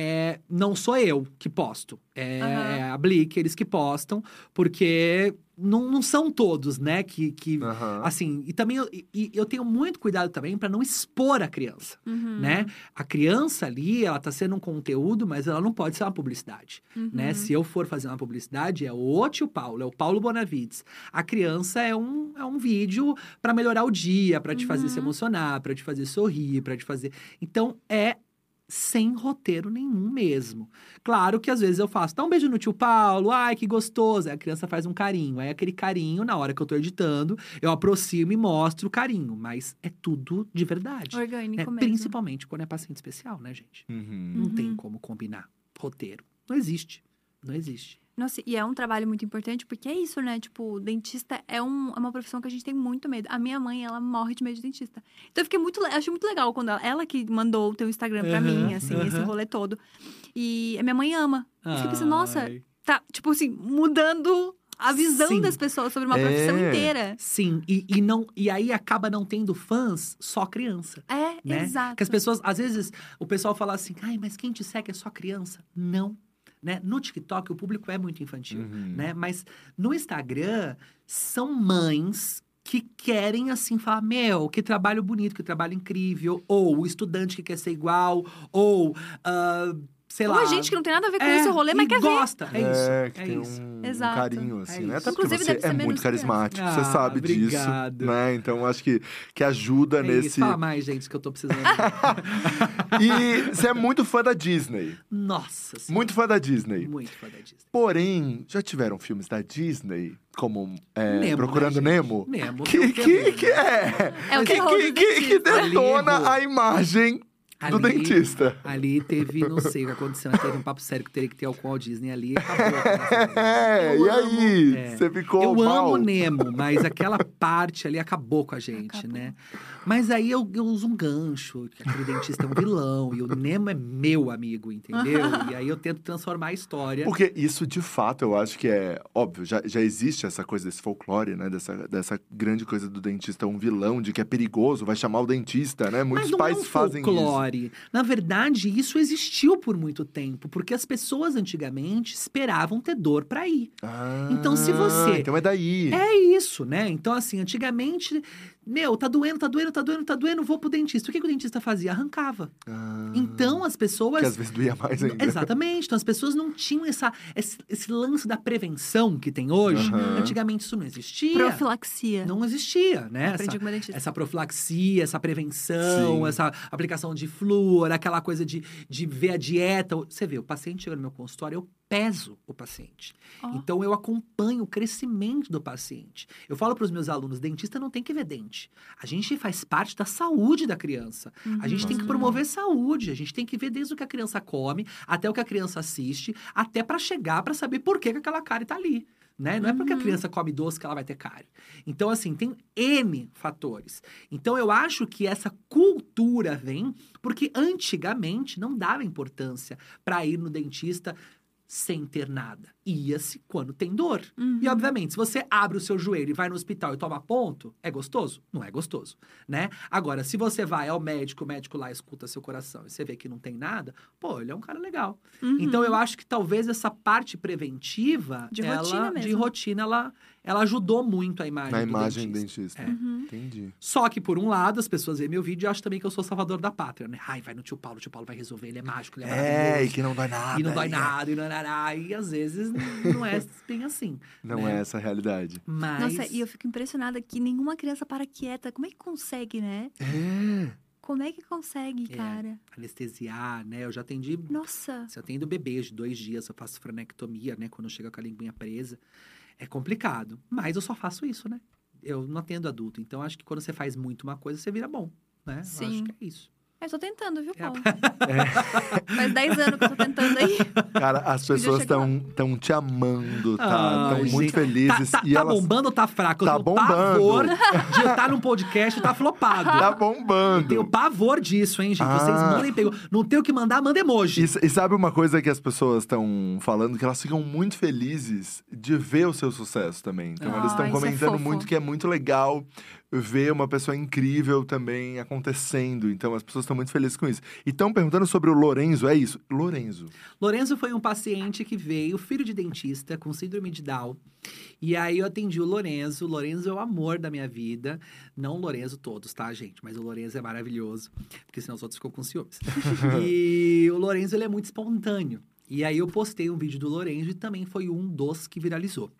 é, não sou eu que posto. É, é a Blick, eles que postam, porque não, não são todos, né, que... que Aham. Assim, e também eu, e eu tenho muito cuidado também pra não expor a criança, Uhum. né? A criança ali, ela tá sendo um conteúdo, mas ela não pode ser uma publicidade, Uhum. né? Se eu for fazer uma publicidade, é o tio Paulo, é o Paulo Bonavides. A criança é um, é um vídeo pra melhorar o dia, pra te fazer se Uhum. emocionar, pra te fazer sorrir, pra te fazer. Então é sem roteiro nenhum mesmo. Claro que às vezes eu faço, dá um beijo no tio Paulo, ai que gostoso. Aí a criança faz um carinho. Aí aquele carinho, na hora que eu tô editando, eu aproximo e mostro o carinho. Mas é tudo de verdade. Orgânico né? mesmo. Principalmente quando é paciente especial, né, gente? Uhum. Não tem Uhum. como combinar roteiro. Não existe. Não existe. Nossa, e é um trabalho muito importante, porque é isso, né? Tipo, dentista é, um- é uma profissão que a gente tem muito medo. A minha mãe, ela morre de medo de dentista. Então eu fiquei muito. Achei muito legal quando ela, ela que mandou o teu Instagram pra Aham, mim, assim, esse aham. rolê todo. E a minha mãe ama. Eu fiquei pensando, nossa, tá, tipo assim, mudando a visão Sim. das pessoas sobre uma É. profissão inteira. Sim, e, e, não, e aí acaba não tendo fãs só criança. É, né? exato. Que as pessoas, às vezes, o pessoal fala assim, ai, mas quem te segue é só criança. Não. Né? No TikTok, o público é muito infantil, Uhum. né? Mas no Instagram, são mães que querem, assim, falar, meu, que trabalho bonito, que trabalho incrível. Ou o estudante que quer ser igual. Ou, ah, sei Ou lá... a gente que não tem nada a ver com é, esse rolê, mas quer ver. gosta. É isso, É, que é tem isso. um, um Exato. carinho, assim, É né? Até porque Inclusive, você deve ser é muito carismático, criança. você sabe Ah, obrigado. disso, né? Então, acho que, que ajuda É nesse... isso. Fala mais, gente, que eu tô precisando. [LAUGHS] E você é muito fã da Disney. Nossa senhora. Muito fã da Disney. Muito fã da Disney. Porém, já tiveram filmes da Disney, como é, Nemo, Procurando né? Nemo? Nemo. Que, que, que né? é, É o que, que, que, que detona errou. a imagem do Ali- dentista. Ali teve, não sei o que aconteceu, mas teve um papo sério que teria que ter álcool ao Disney ali e acabou. [LAUGHS] É, Eu e amo- aí? é. Você ficou Eu mal? amo Nemo, mas aquela parte ali acabou com a gente, Acabou. né? Mas aí eu, eu uso um gancho, que aquele dentista é um vilão, e o Nemo é meu amigo, entendeu? e aí eu tento transformar a história. Porque isso, de fato, eu acho que é óbvio, já, já existe essa coisa desse folclore, né? Dessa, dessa grande coisa do dentista, um vilão, de que é perigoso, vai chamar o dentista, né? Muitos Mas não pais é um fazem isso. Folclore. Na verdade, isso existiu por muito tempo, porque as pessoas antigamente esperavam ter dor pra ir. Ah, Então, se você- Então é daí. É isso, né? Então, assim, antigamente, meu, tá doendo, tá doendo, tá doendo, tá doendo, vou pro dentista. O que, que o dentista fazia? Arrancava. Ah, Então, as pessoas. Que às vezes doía mais ainda. Exatamente. Então, as pessoas não tinham essa, esse, esse lance da prevenção que tem hoje. Aham. Antigamente, isso não existia. Profilaxia. Não existia, né? Aprendi Essa, com meu dentista. essa profilaxia, essa prevenção, Sim. essa aplicação de flúor, aquela coisa de, de ver a dieta. Você vê, o paciente chega no meu consultório, eu peso o paciente. Ó. Então, eu acompanho o crescimento do paciente. Eu falo para os meus alunos, dentista não tem que ver dente. A gente faz parte da saúde da criança. A gente tem que promover saúde. A gente tem que ver desde o que a criança come, até o que a criança assiste, até para chegar para saber por que, que aquela cárie tá ali. Né? Não é porque a Uhum. criança come doce que ela vai ter cárie. Então, assim, tem N fatores. Então, eu acho que essa cultura vem porque antigamente não dava importância para ir no dentista sem ter nada. Ia-se quando tem dor. Uhum. E, obviamente, se você abre o seu joelho e vai no hospital e toma ponto, é gostoso? Não é gostoso, né? Agora, se você vai ao médico, o médico lá escuta seu coração e você vê que não tem nada, pô, ele é um cara legal. Uhum. Então, eu acho que talvez essa parte preventiva, De ela, rotina de mesmo. rotina, ela, ela ajudou muito a imagem Na do imagem do dentista. dentista. É. Uhum. Entendi. Só que, por um lado, as pessoas veem meu vídeo e acham também que eu sou salvador da pátria, né? Ai, vai no tio Paulo, o tio Paulo vai resolver, ele é mágico, ele é, É, e maravilhoso. que não dói nada. E não dói é. nada, e não, não, e às vezes não é bem assim. Não né? é essa a realidade. Mas. Nossa, e eu fico impressionada que nenhuma criança para quieta. Como é que consegue, né? É. Como é que consegue, É. cara? Anestesiar, né? Eu já atendi. Nossa. Se eu atendo bebês de dois dias, eu faço franectomia, né? Quando chega com a linguinha presa. É complicado. Mas eu só faço isso, né? Eu não atendo adulto. Então, acho que quando você faz muito uma coisa, você vira bom, né? Eu acho Sim. que é isso. Eu tô tentando, viu, É. Paulo? [LAUGHS] Faz 10 anos que eu tô tentando aí. Cara, as [LAUGHS] pessoas estão tão te amando, tá? Estão muito gente. Tá, felizes. tá, e tá elas... bombando ou tá fraco? Tá eu tenho bombando. pavor de eu estar num podcast e tá flopado. Tá bombando. Tenho pavor disso, hein, gente? Ah. Vocês mandem pegou. Não tem o que mandar, manda emoji. E, e sabe uma coisa que as pessoas estão falando? Que elas ficam muito felizes de ver o seu sucesso também. Então, Ah, elas estão é comentando fofo. muito que é muito legal ver uma pessoa incrível também acontecendo. Então, as pessoas estão muito felizes com isso. E estão perguntando sobre o Lorenzo, é isso? Lorenzo. Lorenzo foi um paciente que veio, filho de dentista, com síndrome de Down. E aí eu atendi o Lorenzo. O Lorenzo é o amor da minha vida. Não o Lorenzo todos, tá, gente? Mas o Lorenzo é maravilhoso. Porque senão os outros ficam com ciúmes. [LAUGHS] e o Lorenzo, ele é muito espontâneo. E aí eu postei um vídeo do Lorenzo e também foi um dos que viralizou.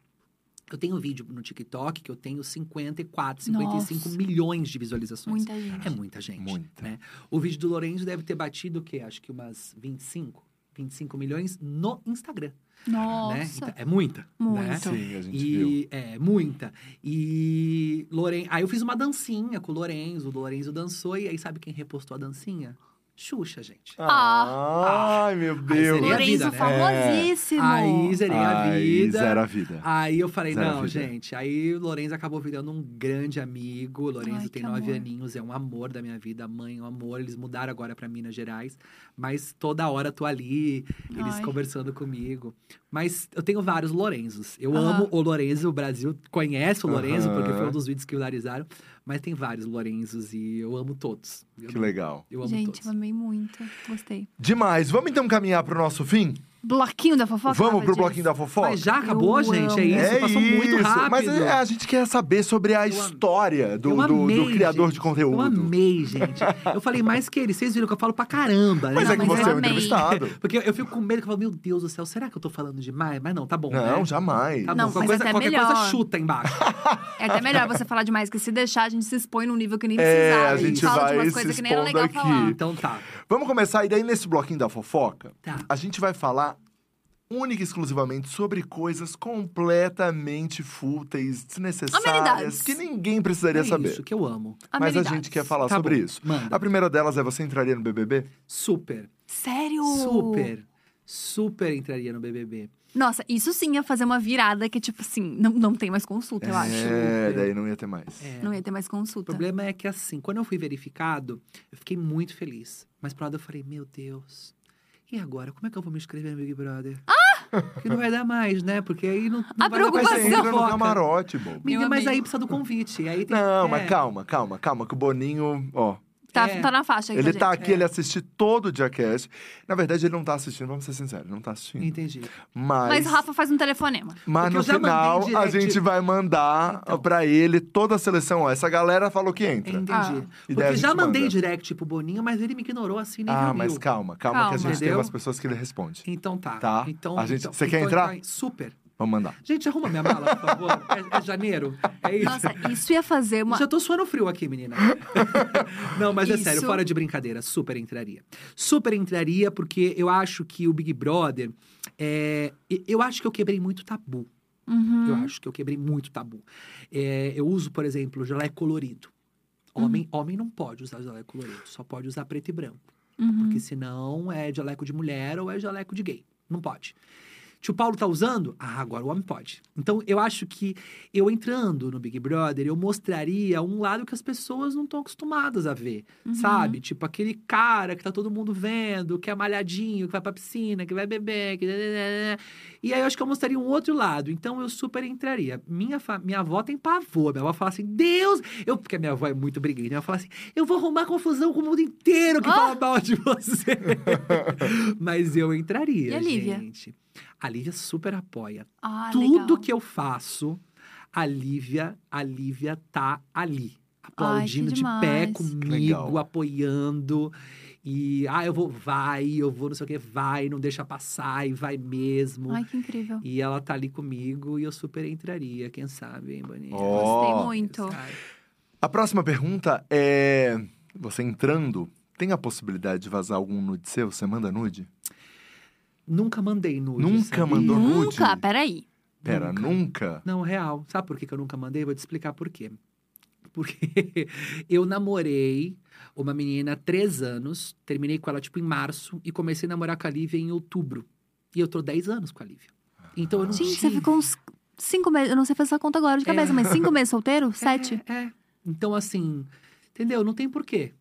Eu tenho um vídeo no TikTok que eu tenho 54, 55 Nossa. milhões de visualizações. Muita gente. É muita gente. Muita. Né? O vídeo do Lorenzo deve ter batido o quê? Acho que umas 25, 25 milhões no Instagram. Né? Nossa. Então, é muita. Né? Muito. Sim, a gente viu. E é muita. E Loren... aí eu fiz uma dancinha com o Lorenzo, o Lorenzo dançou e aí sabe quem repostou a dancinha? Xuxa, gente. Ah. Ai, meu Aí Deus. seria a vida, Lorenzo né? famosíssimo. Aí zerei a vida. zero a vida. Aí eu falei, Zero não, gente. Aí o Lorenzo acabou virando um grande amigo. O Lorenzo Ai, tem nove amor. aninhos, é um amor da minha vida. A mãe é um amor. Eles mudaram agora pra Minas Gerais. Mas toda hora eu tô ali, eles Ai. conversando comigo. Mas eu tenho vários Lorenzos. Eu amo o Lorenzo. O Brasil conhece o Lorenzo, porque foi um dos vídeos que viralizaram. Mas tem vários Lorenzos e eu amo todos. Eu Que amo- legal. Eu amo Gente, todos. eu amei muito. Gostei. Demais. Vamos então caminhar pro nosso fim? Bloquinho da fofoca? Vamos pro bloquinho da fofoca? Mas já acabou, Eu gente? É isso? Passou muito isso. rápido. Mas é, a gente quer saber sobre a história do, Eu do- do amei, criador gente. de conteúdo. Eu amei, gente. Eu falei mais que ele. Vocês viram que eu falo pra caramba, né? Mas Não, é que mas você é um amei. entrevistado. [LAUGHS] Porque eu fico com medo que eu falo, meu Deus do céu, será que eu tô falando demais? Mas não, tá bom. Não, né? jamais. Tá Não, bom. mas Qualquer, coisa, até qualquer melhor. coisa chuta embaixo. É até melhor você falar demais, que se deixar, a gente se expõe num nível que nem É, precisava. a gente fala vai de umas coisas que nem era legal aqui. falar. Então tá. Vamos começar, e daí nesse bloquinho da fofoca, Tá. a gente vai falar única e exclusivamente sobre coisas completamente fúteis, desnecessárias, Amenidades. que ninguém precisaria É saber. isso que eu amo. Mas a gente quer falar Tá sobre bom, isso. manda. A primeira delas é você entraria no BBB? Super, Sério? super, super entraria no BBB. Nossa, isso sim ia fazer uma virada que, tipo assim, não, não tem mais consulta, eu acho. É, daí não ia ter mais. É. Não ia ter mais O consulta. problema é que, assim, quando eu fui verificado, eu fiquei muito feliz. Mas pro lado eu falei, meu Deus, e agora? Como é que eu vou me inscrever no Big Brother? Ah! [LAUGHS] Porque não vai dar mais, né? Porque aí não, não A vai dar mais preocupação. Você entra no camarote. Menina, Meu mas aí precisa do convite. Aí tem, Não, é, mas calma, calma, calma, que o Boninho, ó. Tá, É. tá na faixa aqui, Ele tá gente. aqui, ele assiste todo o Jackass. Na verdade, ele não tá assistindo, vamos ser sinceros, ele não tá assistindo. Entendi. Mas, Mas o Rafa faz um telefonema. mas Porque no final, a gente vai mandar Então. pra ele toda a seleção. Ó, essa galera falou que entra. Entendi. Ah. E Porque já mandei manda. direct pro Boninho, mas ele me ignorou assim, nem Ah, viu. mas calma, calma, que a Calma. gente tem Entendeu? umas pessoas que ele responde. Então tá. Tá. Então, A gente- então- você quer então entrar? vai. Super. Vamos mandar. Gente, arruma minha mala, por favor. É, é janeiro. É isso. Nossa, isso ia fazer uma. Já tô suando frio aqui, menina. [LAUGHS] Não, mas é Isso. sério, fora de brincadeira, super entraria. Super entraria porque eu acho que o Big Brother. é, e- eu acho que eu quebrei muito tabu. Uhum. Eu acho que eu quebrei muito tabu. É, eu uso, por exemplo, geleia colorido. Homem, homem não pode usar geleia colorido, só pode usar preto e branco. Uhum. Porque senão é jaleco de mulher ou é jaleco de gay. Não pode. Tio Paulo tá usando? Ah, agora o homem pode. Então, eu acho que eu entrando no Big Brother, eu mostraria um lado que as pessoas não estão acostumadas a ver, Uhum. sabe? Tipo, aquele cara que tá todo mundo vendo, que é malhadinho, que vai pra piscina, que vai beber, que... E aí, eu acho que eu mostraria um outro lado. Então, eu super entraria. Minha, fa... minha avó tem pavor. Minha avó fala assim, Deus... Eu, porque a minha avó é muito briguenta. Ela fala assim, eu vou arrumar confusão com o mundo inteiro que Ah! fala mal de você. [LAUGHS] Mas eu entraria, E a Lívia? gente. A Lívia super apoia. Ah, Tudo legal. que eu faço, a Lívia, a Lívia tá ali. Aplaudindo de pé comigo, Legal. apoiando. E, ah, eu vou, vai, eu vou, não sei o que, vai, não deixa passar, e vai mesmo. Ai, que incrível. E ela tá ali comigo e eu super entraria, quem sabe, hein, Boninha? Ó. Gostei muito. A próxima pergunta é: você entrando, tem a possibilidade de vazar algum nude seu? Você manda nude? Nunca mandei nude, Nunca sabia? mandou nude? Nunca, peraí. Pera, Nunca. nunca? Não, real. Sabe por que que eu nunca mandei? Vou te explicar por quê. Porque [LAUGHS] eu namorei uma menina há três anos, terminei com ela, tipo, em março, e comecei a namorar com a Lívia em outubro. E eu tô 10 anos com a Lívia. Então eu não Gente, tive... você ficou uns cinco meses. Eu não sei fazer essa conta agora de cabeça, É. mas cinco meses solteiro? [LAUGHS] Sete? É, é. Então, assim, entendeu? Não tem porquê.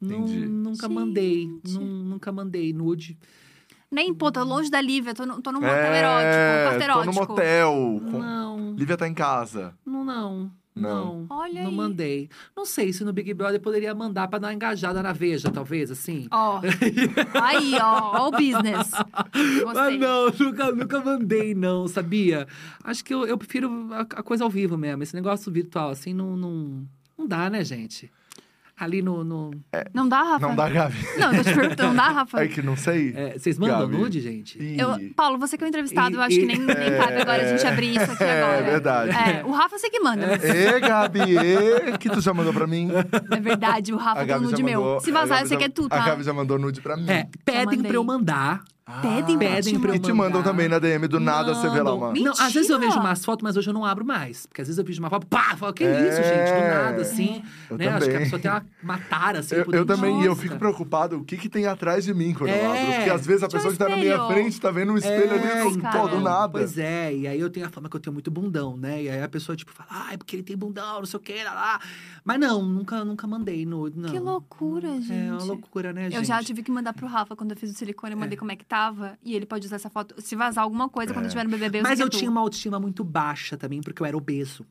Entendi. nunca Gente. mandei. Nun- nunca mandei nude. Nem, pô, tô longe da Lívia, tô, no, tô num motel é, erótico, quarto tô erótico. no motel. com- Não, Lívia tá em casa. não, não. Não. Não, Olha não aí. mandei. Não sei se no Big Brother poderia mandar pra dar uma engajada na Veja, talvez, assim. Ó. Aí, ó, ó o business. [LAUGHS] Gostei. não, nunca, nunca mandei, não, sabia? Acho que eu, eu prefiro a, a coisa ao vivo mesmo. Esse negócio virtual, assim, não, não, não dá, né, gente? Ali no. no... Não dá, Rafa? Não dá, Gabi. [LAUGHS] Não, eu tô te perguntando, não dá, Rafa? É que não sei. É, vocês mandam Gabi. nude, gente? Ih, Eu, Paulo, você que é o entrevistado, eu E- acho que e- nem, nem cabe agora a gente abrir isso aqui É, agora. verdade. É, o Rafa você que manda, mas Ê, Gabi, ê, que tu já mandou pra mim? é verdade, o Rafa A um já nude mandou. meu. Se a vazar, eu sei já- que é tu, A tá? Gabi já mandou nude pra mim. É, pedem pra eu mandar. Pedem pra pedem te pra eu E te mandam também na DM, do nada você vê lá uma. Não, às vezes eu vejo umas fotos, mas hoje eu não abro mais. Porque às vezes eu vejo uma foto, pá, eu falo, que É. isso, gente? Do nada, assim. Eu né? Acho que a também. pessoa tem uma, uma tara, assim, Eu, por eu dentro. também, e eu fico preocupado o que, que tem atrás de mim quando eu É. abro. Porque às vezes a Tinha um pessoa que tá na minha espelho. frente tá vendo um espelho É, ali, então. pô, do nada. Pois é, e aí eu tenho a fama que eu tenho muito bundão, né? E aí a pessoa, tipo, fala, ah, é porque ele tem bundão, não sei o que, lá, lá. Mas não, nunca, nunca mandei nude, não. Que loucura, gente. É uma loucura, né, gente? Eu já tive que mandar pro Rafa quando eu fiz o silicone, eu mandei como é que tava. E ele pode usar essa foto. Se vazar alguma coisa quando tiver no BBB, eu Mas sei eu que é tu. tinha uma autoestima muito baixa também, porque eu era obeso.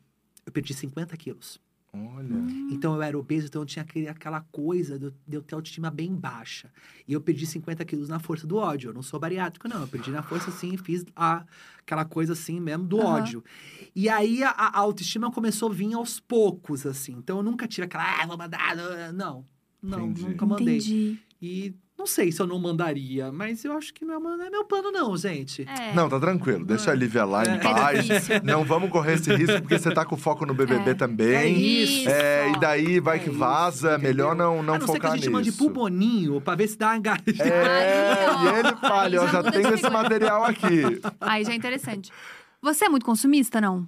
Eu perdi 50 quilos. Olha. Então eu era obeso, então eu tinha aquele, aquela coisa de eu, de eu ter autoestima bem baixa. E eu perdi 50 quilos na força do ódio. Eu não sou bariátrico, não. Eu perdi na força assim, fiz a, aquela coisa assim mesmo do Aham. ódio. E aí a, a autoestima começou a vir aos poucos, assim. Então eu nunca tive aquela, ah, vou mandar. Não, não, Entendi. nunca mandei. Entendi. E Não sei se eu não mandaria, mas eu acho que não é, uma- não é meu plano, não, gente. É. Não, tá tranquilo. Deixa a Lívia lá em É paz. difícil. Não vamos correr esse risco, porque você tá com foco no BBB É. também. É isso. É, e daí vai É que isso, vaza, entendeu? melhor não, não a não ser que focar a gente mande nisso. pro Boninho pra ver se dá uma. É, ó. e ele fala, ó, já tenho esse material aqui. Aí já é interessante. Você é muito consumista, não?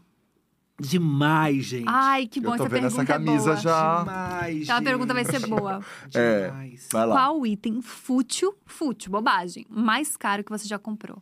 Demais, gente. Ai, que bom, Eu tô essa vendo essa pergunta camisa é boa. já. Demais, Aquela pergunta vai ser boa. [LAUGHS] É. Demais. Vai lá. Qual item fútil, fútil, bobagem, mais caro que você já comprou?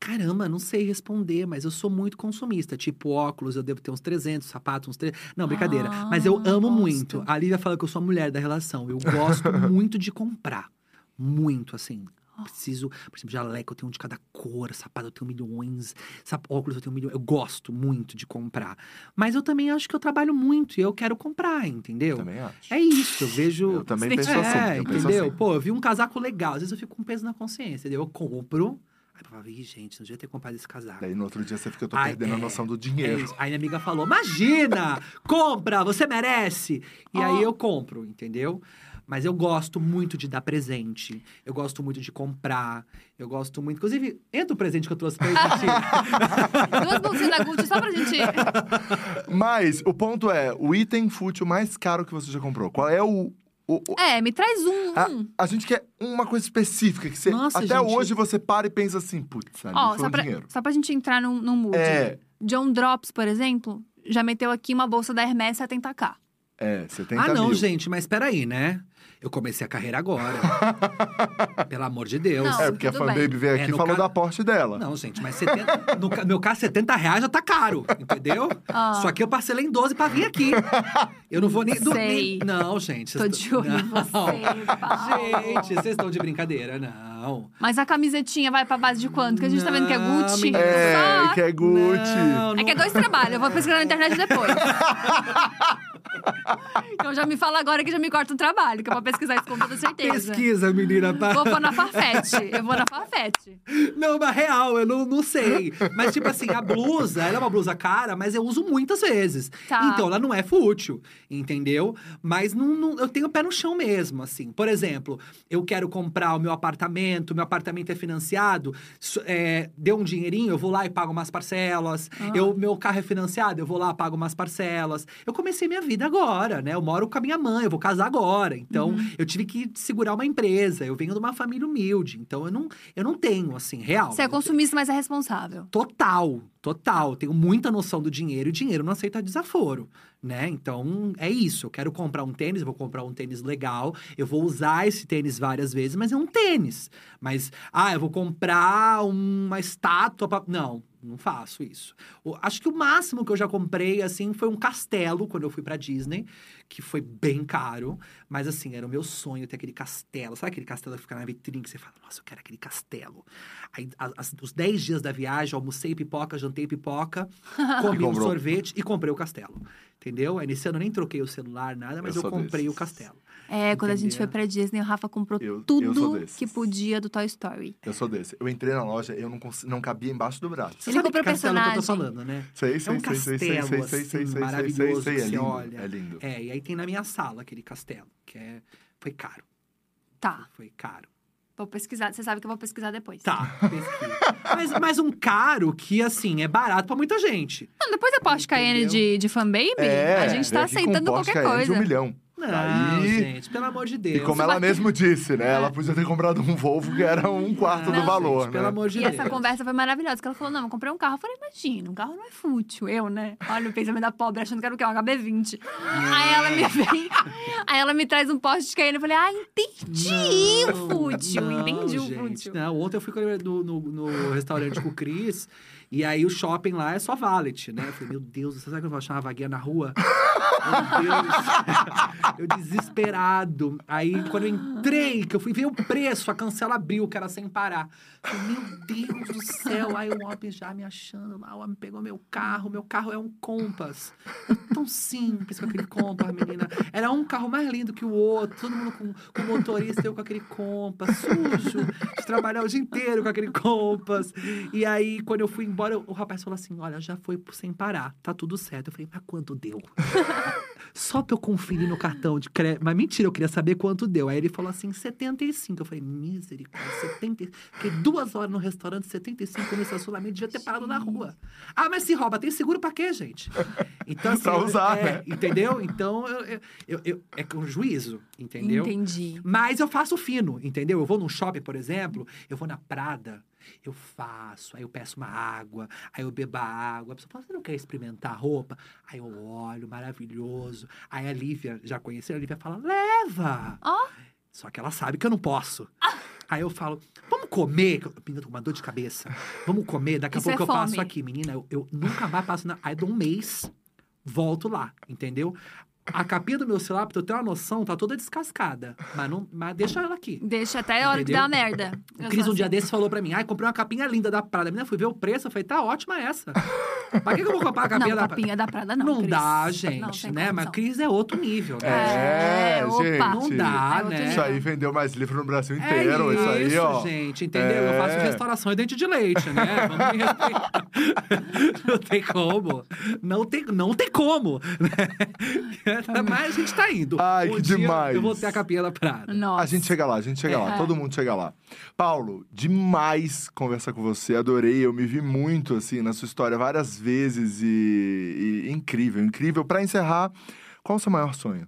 Caramba, não sei responder, mas eu sou muito consumista. Tipo, óculos, eu devo ter uns 300, sapatos, uns 300. Não, brincadeira. Ah, mas eu amo gosto. muito. A Lívia fala que eu sou a mulher da relação. Eu gosto muito de comprar. Muito, assim. Preciso, por exemplo, jaleco, eu tenho um de cada cor, sapato, eu tenho milhões, sap- óculos, eu tenho milhões. Eu gosto muito de comprar. Mas eu também acho que eu trabalho muito e eu quero comprar, entendeu? Também acho. É isso, eu vejo. Eu também penso assim. É, eu penso entendeu? assim. Pô, eu vi um casaco legal, às vezes eu fico com peso na consciência, entendeu? Eu compro. Aí eu falo, ih, gente, não devia ter comprado esse casaco. Daí no outro dia você fica, eu tô Ai, perdendo a é, noção do É dinheiro. isso. Aí minha amiga falou: Imagina! Compra, você merece! E Ó. aí eu compro, entendeu? Mas eu gosto muito de dar presente. Eu gosto muito de comprar. Eu gosto muito. Inclusive, entra o presente que eu trouxe pra gente. [LAUGHS] Duas bolsinhas da Gucci só pra gente. Mas o ponto é, o item fútil mais caro que você já comprou. Qual é o. o- o- É, me traz um. a, um. a gente quer uma coisa específica, que você, Nossa, até gente. hoje você para e pensa assim, putz, ali Ó, foi só o pra, dinheiro. só pra gente entrar num, num mood. É, John Drops, por exemplo, já meteu aqui uma bolsa da Hermès 70k. é, 70 ah, não, mil. gente, mas peraí, né? Eu comecei a carreira agora. [LAUGHS] Pelo amor de Deus. Não, É, porque a fanbaby bem. veio É, aqui e no falou ca- da Porsche dela. Não, gente, mas 70, no ca- meu caso, 70 reais já tá caro, entendeu? [LAUGHS] Ah. Só que eu parcelei em 12 pra vir aqui. Eu não vou nem Sei. dormir. Não, gente. Tô de olho em você, [LAUGHS] Paulo. Gente, vocês estão de brincadeira, não. Mas a camisetinha vai pra base de quanto? Que a gente tá vendo que é Não, Gucci. menina. É, Só- que é Gucci. Não, É que é dois trabalhos, eu vou pesquisar na internet depois. Então já me fala agora que já me corta um trabalho, que eu vou pesquisar isso com toda certeza. Pesquisa, menina. Pá. Vou pôr na Farfetch. Eu vou na Farfetch. Não, mas real, eu não, não sei. Mas, tipo assim, a blusa, ela é uma blusa cara, mas eu uso muitas vezes. Tá. Então, ela não é fútil, entendeu? Mas não, não- eu tenho o pé no chão mesmo, assim. Por exemplo, eu quero comprar o meu apartamento, meu apartamento é financiado, é, deu um dinheirinho, eu vou lá e pago umas parcelas. Ah. Eu, meu carro é financiado, eu vou lá e pago umas parcelas. Eu comecei minha vida agora, né? Eu moro com a minha mãe, eu vou casar agora. Então, Uhum. eu tive que segurar uma empresa. Eu venho de uma família humilde. Então, eu não, eu não tenho, assim, real. Você é consumista, mas é responsável. Total, total. Tenho muita noção do dinheiro e dinheiro não aceita desaforo, né? Então, é isso. Eu quero comprar um tênis, eu vou comprar um tênis legal. Eu vou usar esse tênis várias vezes, mas é um tênis. Mas, ah, eu vou comprar uma estátua pra... Não, não faço isso. O- acho que o máximo que eu já comprei, assim, foi um castelo, quando eu fui pra Disney. Que foi bem caro. Mas, assim, era o meu sonho ter aquele castelo. Sabe aquele castelo que fica na vitrine que você fala, nossa, eu quero aquele castelo. Aí, a- as- os 10 dias da viagem, eu almocei pipoca, jantei pipoca, [LAUGHS] comi um sorvete e comprei o castelo. Entendeu? Aí nesse ano eu nem troquei o celular, nada, mas Eu eu, comprei desses. o castelo. É, quando a gente foi pra Disney, o Rafa comprou Eu- eu tudo desses. que podia do Toy Story. Eu sou desse. Eu entrei na loja, eu não, cons- não cabia embaixo do braço. Você Ele sabe comprou que castelo que eu tô personagem. falando, né? Sei, É sei, um sei, sei, sei, sei, castelo, sei, assim, sei, sei, sei, maravilhoso sei, que é você lindo, olha. É lindo. É, e aí tem na minha sala aquele castelo, que é... Foi caro, Tá, foi caro. vou pesquisar. Você sabe que eu vou pesquisar depois. Tá, pesquisa. [LAUGHS] mas, mas um caro que, assim, é barato pra muita gente. Não, depois da Porsche Cayenne de, de fanbaby, É, a gente tá aceitando qualquer Cayenne de coisa. um milhão. Não, Aí- gente, pelo amor de Deus. E como ela mesmo disse, né? Ela podia ter comprado um Volvo que era um quarto Não, do valor, gente, Pelo né? amor de E Deus. essa conversa foi maravilhosa, que ela falou, não, eu comprei um carro. Eu falei, imagina, um carro não é fútil. Eu, né? Olha o pensamento da pobre, achando que era o quê? Um HB20. Aí ela me vem, aí ela me traz um Porsche Cayenne. Eu falei, ah, entendi o fútil, não, entendi o gente, fútil. Não, ontem eu fui no, no, no restaurante com o Cris. E aí o shopping lá é só valet, né? Eu falei, meu Deus, você sabe que eu vou achar uma vaguinha na rua? Deus. eu desesperado. Aí quando eu entrei, que eu fui ver o preço, a cancela abriu, que era sem parar. Eu meu Deus do céu. Aí o homem já me achando lá, o homem pegou meu carro. Meu carro é um Compass. Tão simples com aquele Compass, menina. Era um carro mais lindo que o outro. Todo mundo com, com motorista, eu com aquele Compass. Sujo. De trabalhar o dia inteiro com aquele Compass. E aí, quando eu fui embora, o rapaz falou assim: Olha, já foi sem parar, tá tudo certo. Eu falei, mas quanto deu? Só pra eu conferir no cartão de crédito. Mas mentira, eu queria saber quanto deu. Aí ele falou assim, 75. Eu falei, misericórdia, 70. Fiquei duas horas no restaurante, 75 no estacionamento, devia ter parado na rua. Ah, mas se rouba, tem seguro pra quê, gente? Então, [LAUGHS] assim, Pra usar, é, né? Entendeu? Então, eu, eu, eu- eu- é com juízo, entendeu? Entendi. Mas eu faço fino, entendeu? Eu vou num shopping, por exemplo, eu vou na Prada, eu faço, aí eu peço uma água, aí eu bebo a água. A pessoa fala, você não quer experimentar a roupa? Aí eu olho, maravilhoso. Aí a Lívia, já conheceu, a Lívia fala, leva! Ó. Só que ela sabe que eu não posso. Aí eu falo, vamos comer? que eu- Menina, tô com uma dor de cabeça. Vamos comer, daqui a Isso é pouco eu passo aqui. Menina, eu, eu nunca mais passo na... Aí dou um mês, volto lá, entendeu? A capinha do meu celular, pra eu ter uma noção, tá toda descascada. Mas, não, mas deixa ela aqui. Deixa até a hora que Entendeu? dá merda. O Cris um dia assim. desses falou pra mim, ai, comprei uma capinha linda da Prada. A menina fui ver o preço, eu falei, tá ótima essa. pra que, que eu vou comprar a capinha Não, da capinha da Prada não, Não Cris. dá, Não, gente, sem né? Mas. Cris é outro nível, né? É, É, opa. gente. Não dá, É outro né? Isso aí vendeu mais livro no Brasil É inteiro. isso, aí, ó. gente, entendeu? Eu faço É. restauração e dente de leite, né? Vamos me respeitar. [LAUGHS] não tem como. Não tem, não tem como. Né? Mas a gente tá indo. Ai, Um que dia demais. Eu vou ter a capinha da Prada. Nossa. A gente chega lá, a gente chega lá, É. todo mundo chega lá. Paulo, demais conversar com você, adorei, eu me vi muito assim na sua história várias vezes e, e incrível, incrível. Pra encerrar, qual o seu maior sonho?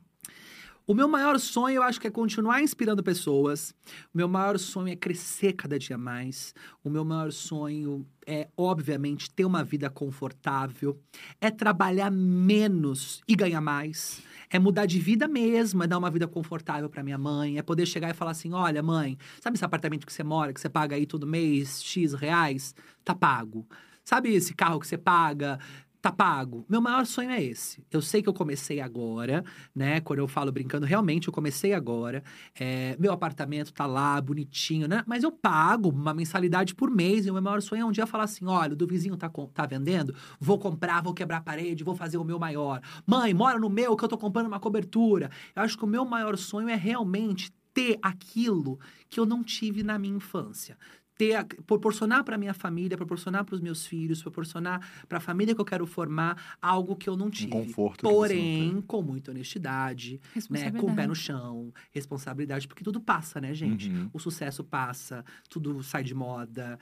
O meu maior sonho, eu acho que é continuar inspirando pessoas. O meu maior sonho é crescer cada dia mais. O meu maior sonho é, obviamente, ter uma vida confortável. É trabalhar menos e ganhar mais. É mudar de vida mesmo, é dar uma vida confortável para minha mãe, é poder chegar e falar assim: olha, mãe, sabe esse apartamento que você mora, que você paga aí todo mês X reais? Tá pago. Sabe esse carro que você paga? Tá pago. Meu maior sonho é esse. Eu sei que eu comecei agora, né? Quando eu falo brincando, realmente eu comecei agora. É, meu apartamento tá lá, bonitinho, né? Mas eu pago uma mensalidade por mês. E o meu maior sonho é um dia falar assim: olha, o do vizinho tá, tá vendendo, vou comprar, vou quebrar a parede, vou fazer o meu maior. Mãe, mora no meu que eu tô comprando uma cobertura. Eu acho que o meu maior sonho é realmente ter aquilo que eu não tive na minha infância. Ter, a- proporcionar para minha família, proporcionar para os meus filhos, proporcionar para a família que eu quero formar algo que eu não tive. conforto você não Porém, com muita honestidade, né, com o pé no chão, responsabilidade, porque tudo passa, né, gente? Uhum. O sucesso passa, tudo sai de moda.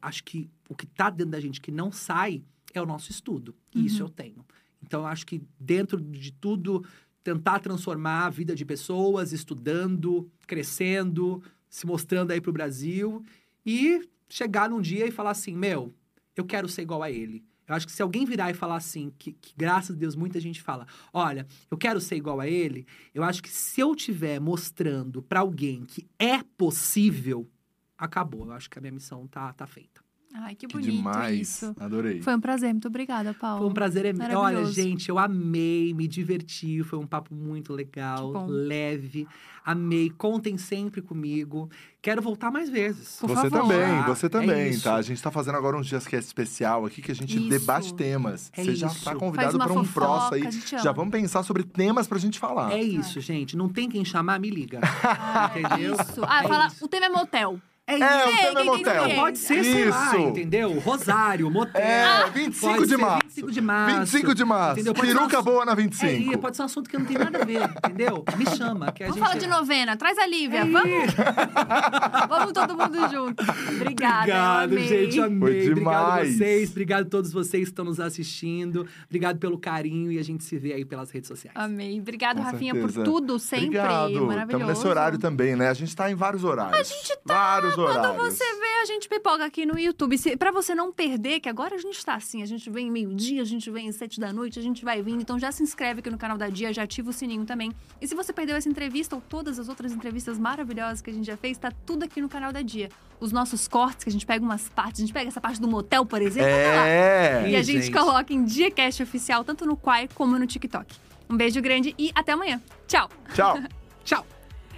Acho que o que tá dentro da gente que não sai é o nosso estudo. E isso Uhum. eu tenho. Então, eu acho que dentro de tudo, tentar transformar a vida de pessoas, estudando, crescendo, se mostrando aí pro Brasil e chegar num dia e falar assim: meu, eu quero ser igual a ele. Eu acho que se alguém virar e falar assim, que, que graças a Deus muita gente fala, olha, eu quero ser igual a ele, eu acho que se eu tiver mostrando pra alguém que é possível, acabou. Eu acho que a minha missão tá, tá feita. Ai, que Que bonito demais. isso. Adorei. Foi um prazer, muito obrigada, Paulo. Foi um prazer. em- Olha, gente, eu amei, me diverti. Foi um papo muito legal, Que leve. Amei. Contem sempre comigo. Quero voltar mais vezes. Por você favor. também, Ah, você é também, isso. tá? A gente tá fazendo agora uns dias que é especial aqui, que a gente Isso. debate temas. É você já isso. tá Faz convidado para um próximo aí. Já vamos pensar sobre temas pra gente falar. É isso, gente. Não tem quem chamar, me liga. [LAUGHS] Ah, Entendeu? Isso. Ah, É fala, isso. o tema é motel. É É, isso. o tema é motel. Pode ser, sei lá, Isso. entendeu? Rosário, motel. É, 25 Pode de ser março. 25 de março. 25 de março. Entendeu? Pode Peruca um- boa na É, 25. e pode ser um assunto que não tem nada a ver, entendeu? Me chama, que a Vamos gente... falar de novena. Traz a Lívia. É Vamos, isso. [LAUGHS] vamos todo mundo junto. Obrigada. Obrigado, amei. gente. Amei. Foi Obrigado a demais. vocês. Obrigado a todos vocês que estão nos assistindo. Obrigado pelo carinho e a gente se vê aí pelas redes sociais. Amei. Obrigado, Com Rafinha, certeza. por tudo, sempre. Obrigado. Maravilhoso. Estamos nesse horário também, né? A gente tá em vários horários. A gente tá. Vários Quando horários. você vê, a gente pipoca aqui no YouTube. Se, pra você não perder, que agora a gente tá assim, a gente vem meio-dia, a gente vem às sete da noite, a gente vai vindo. Então já se inscreve aqui no canal da Dia, já ativa o sininho também. E se você perdeu essa entrevista ou todas as outras entrevistas maravilhosas que a gente já fez, tá tudo aqui no canal da Dia. Os nossos cortes, que a gente pega umas partes, a gente pega essa parte do motel, por exemplo, tá lá. É. E a Ih, gente, gente. coloca em DiaCast Oficial, tanto no Quai como no TikTok. Um beijo grande e até amanhã. Tchau! Tchau. [LAUGHS] Tchau.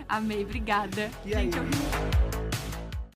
Amei, obrigada. E aí? Gente, eu ri.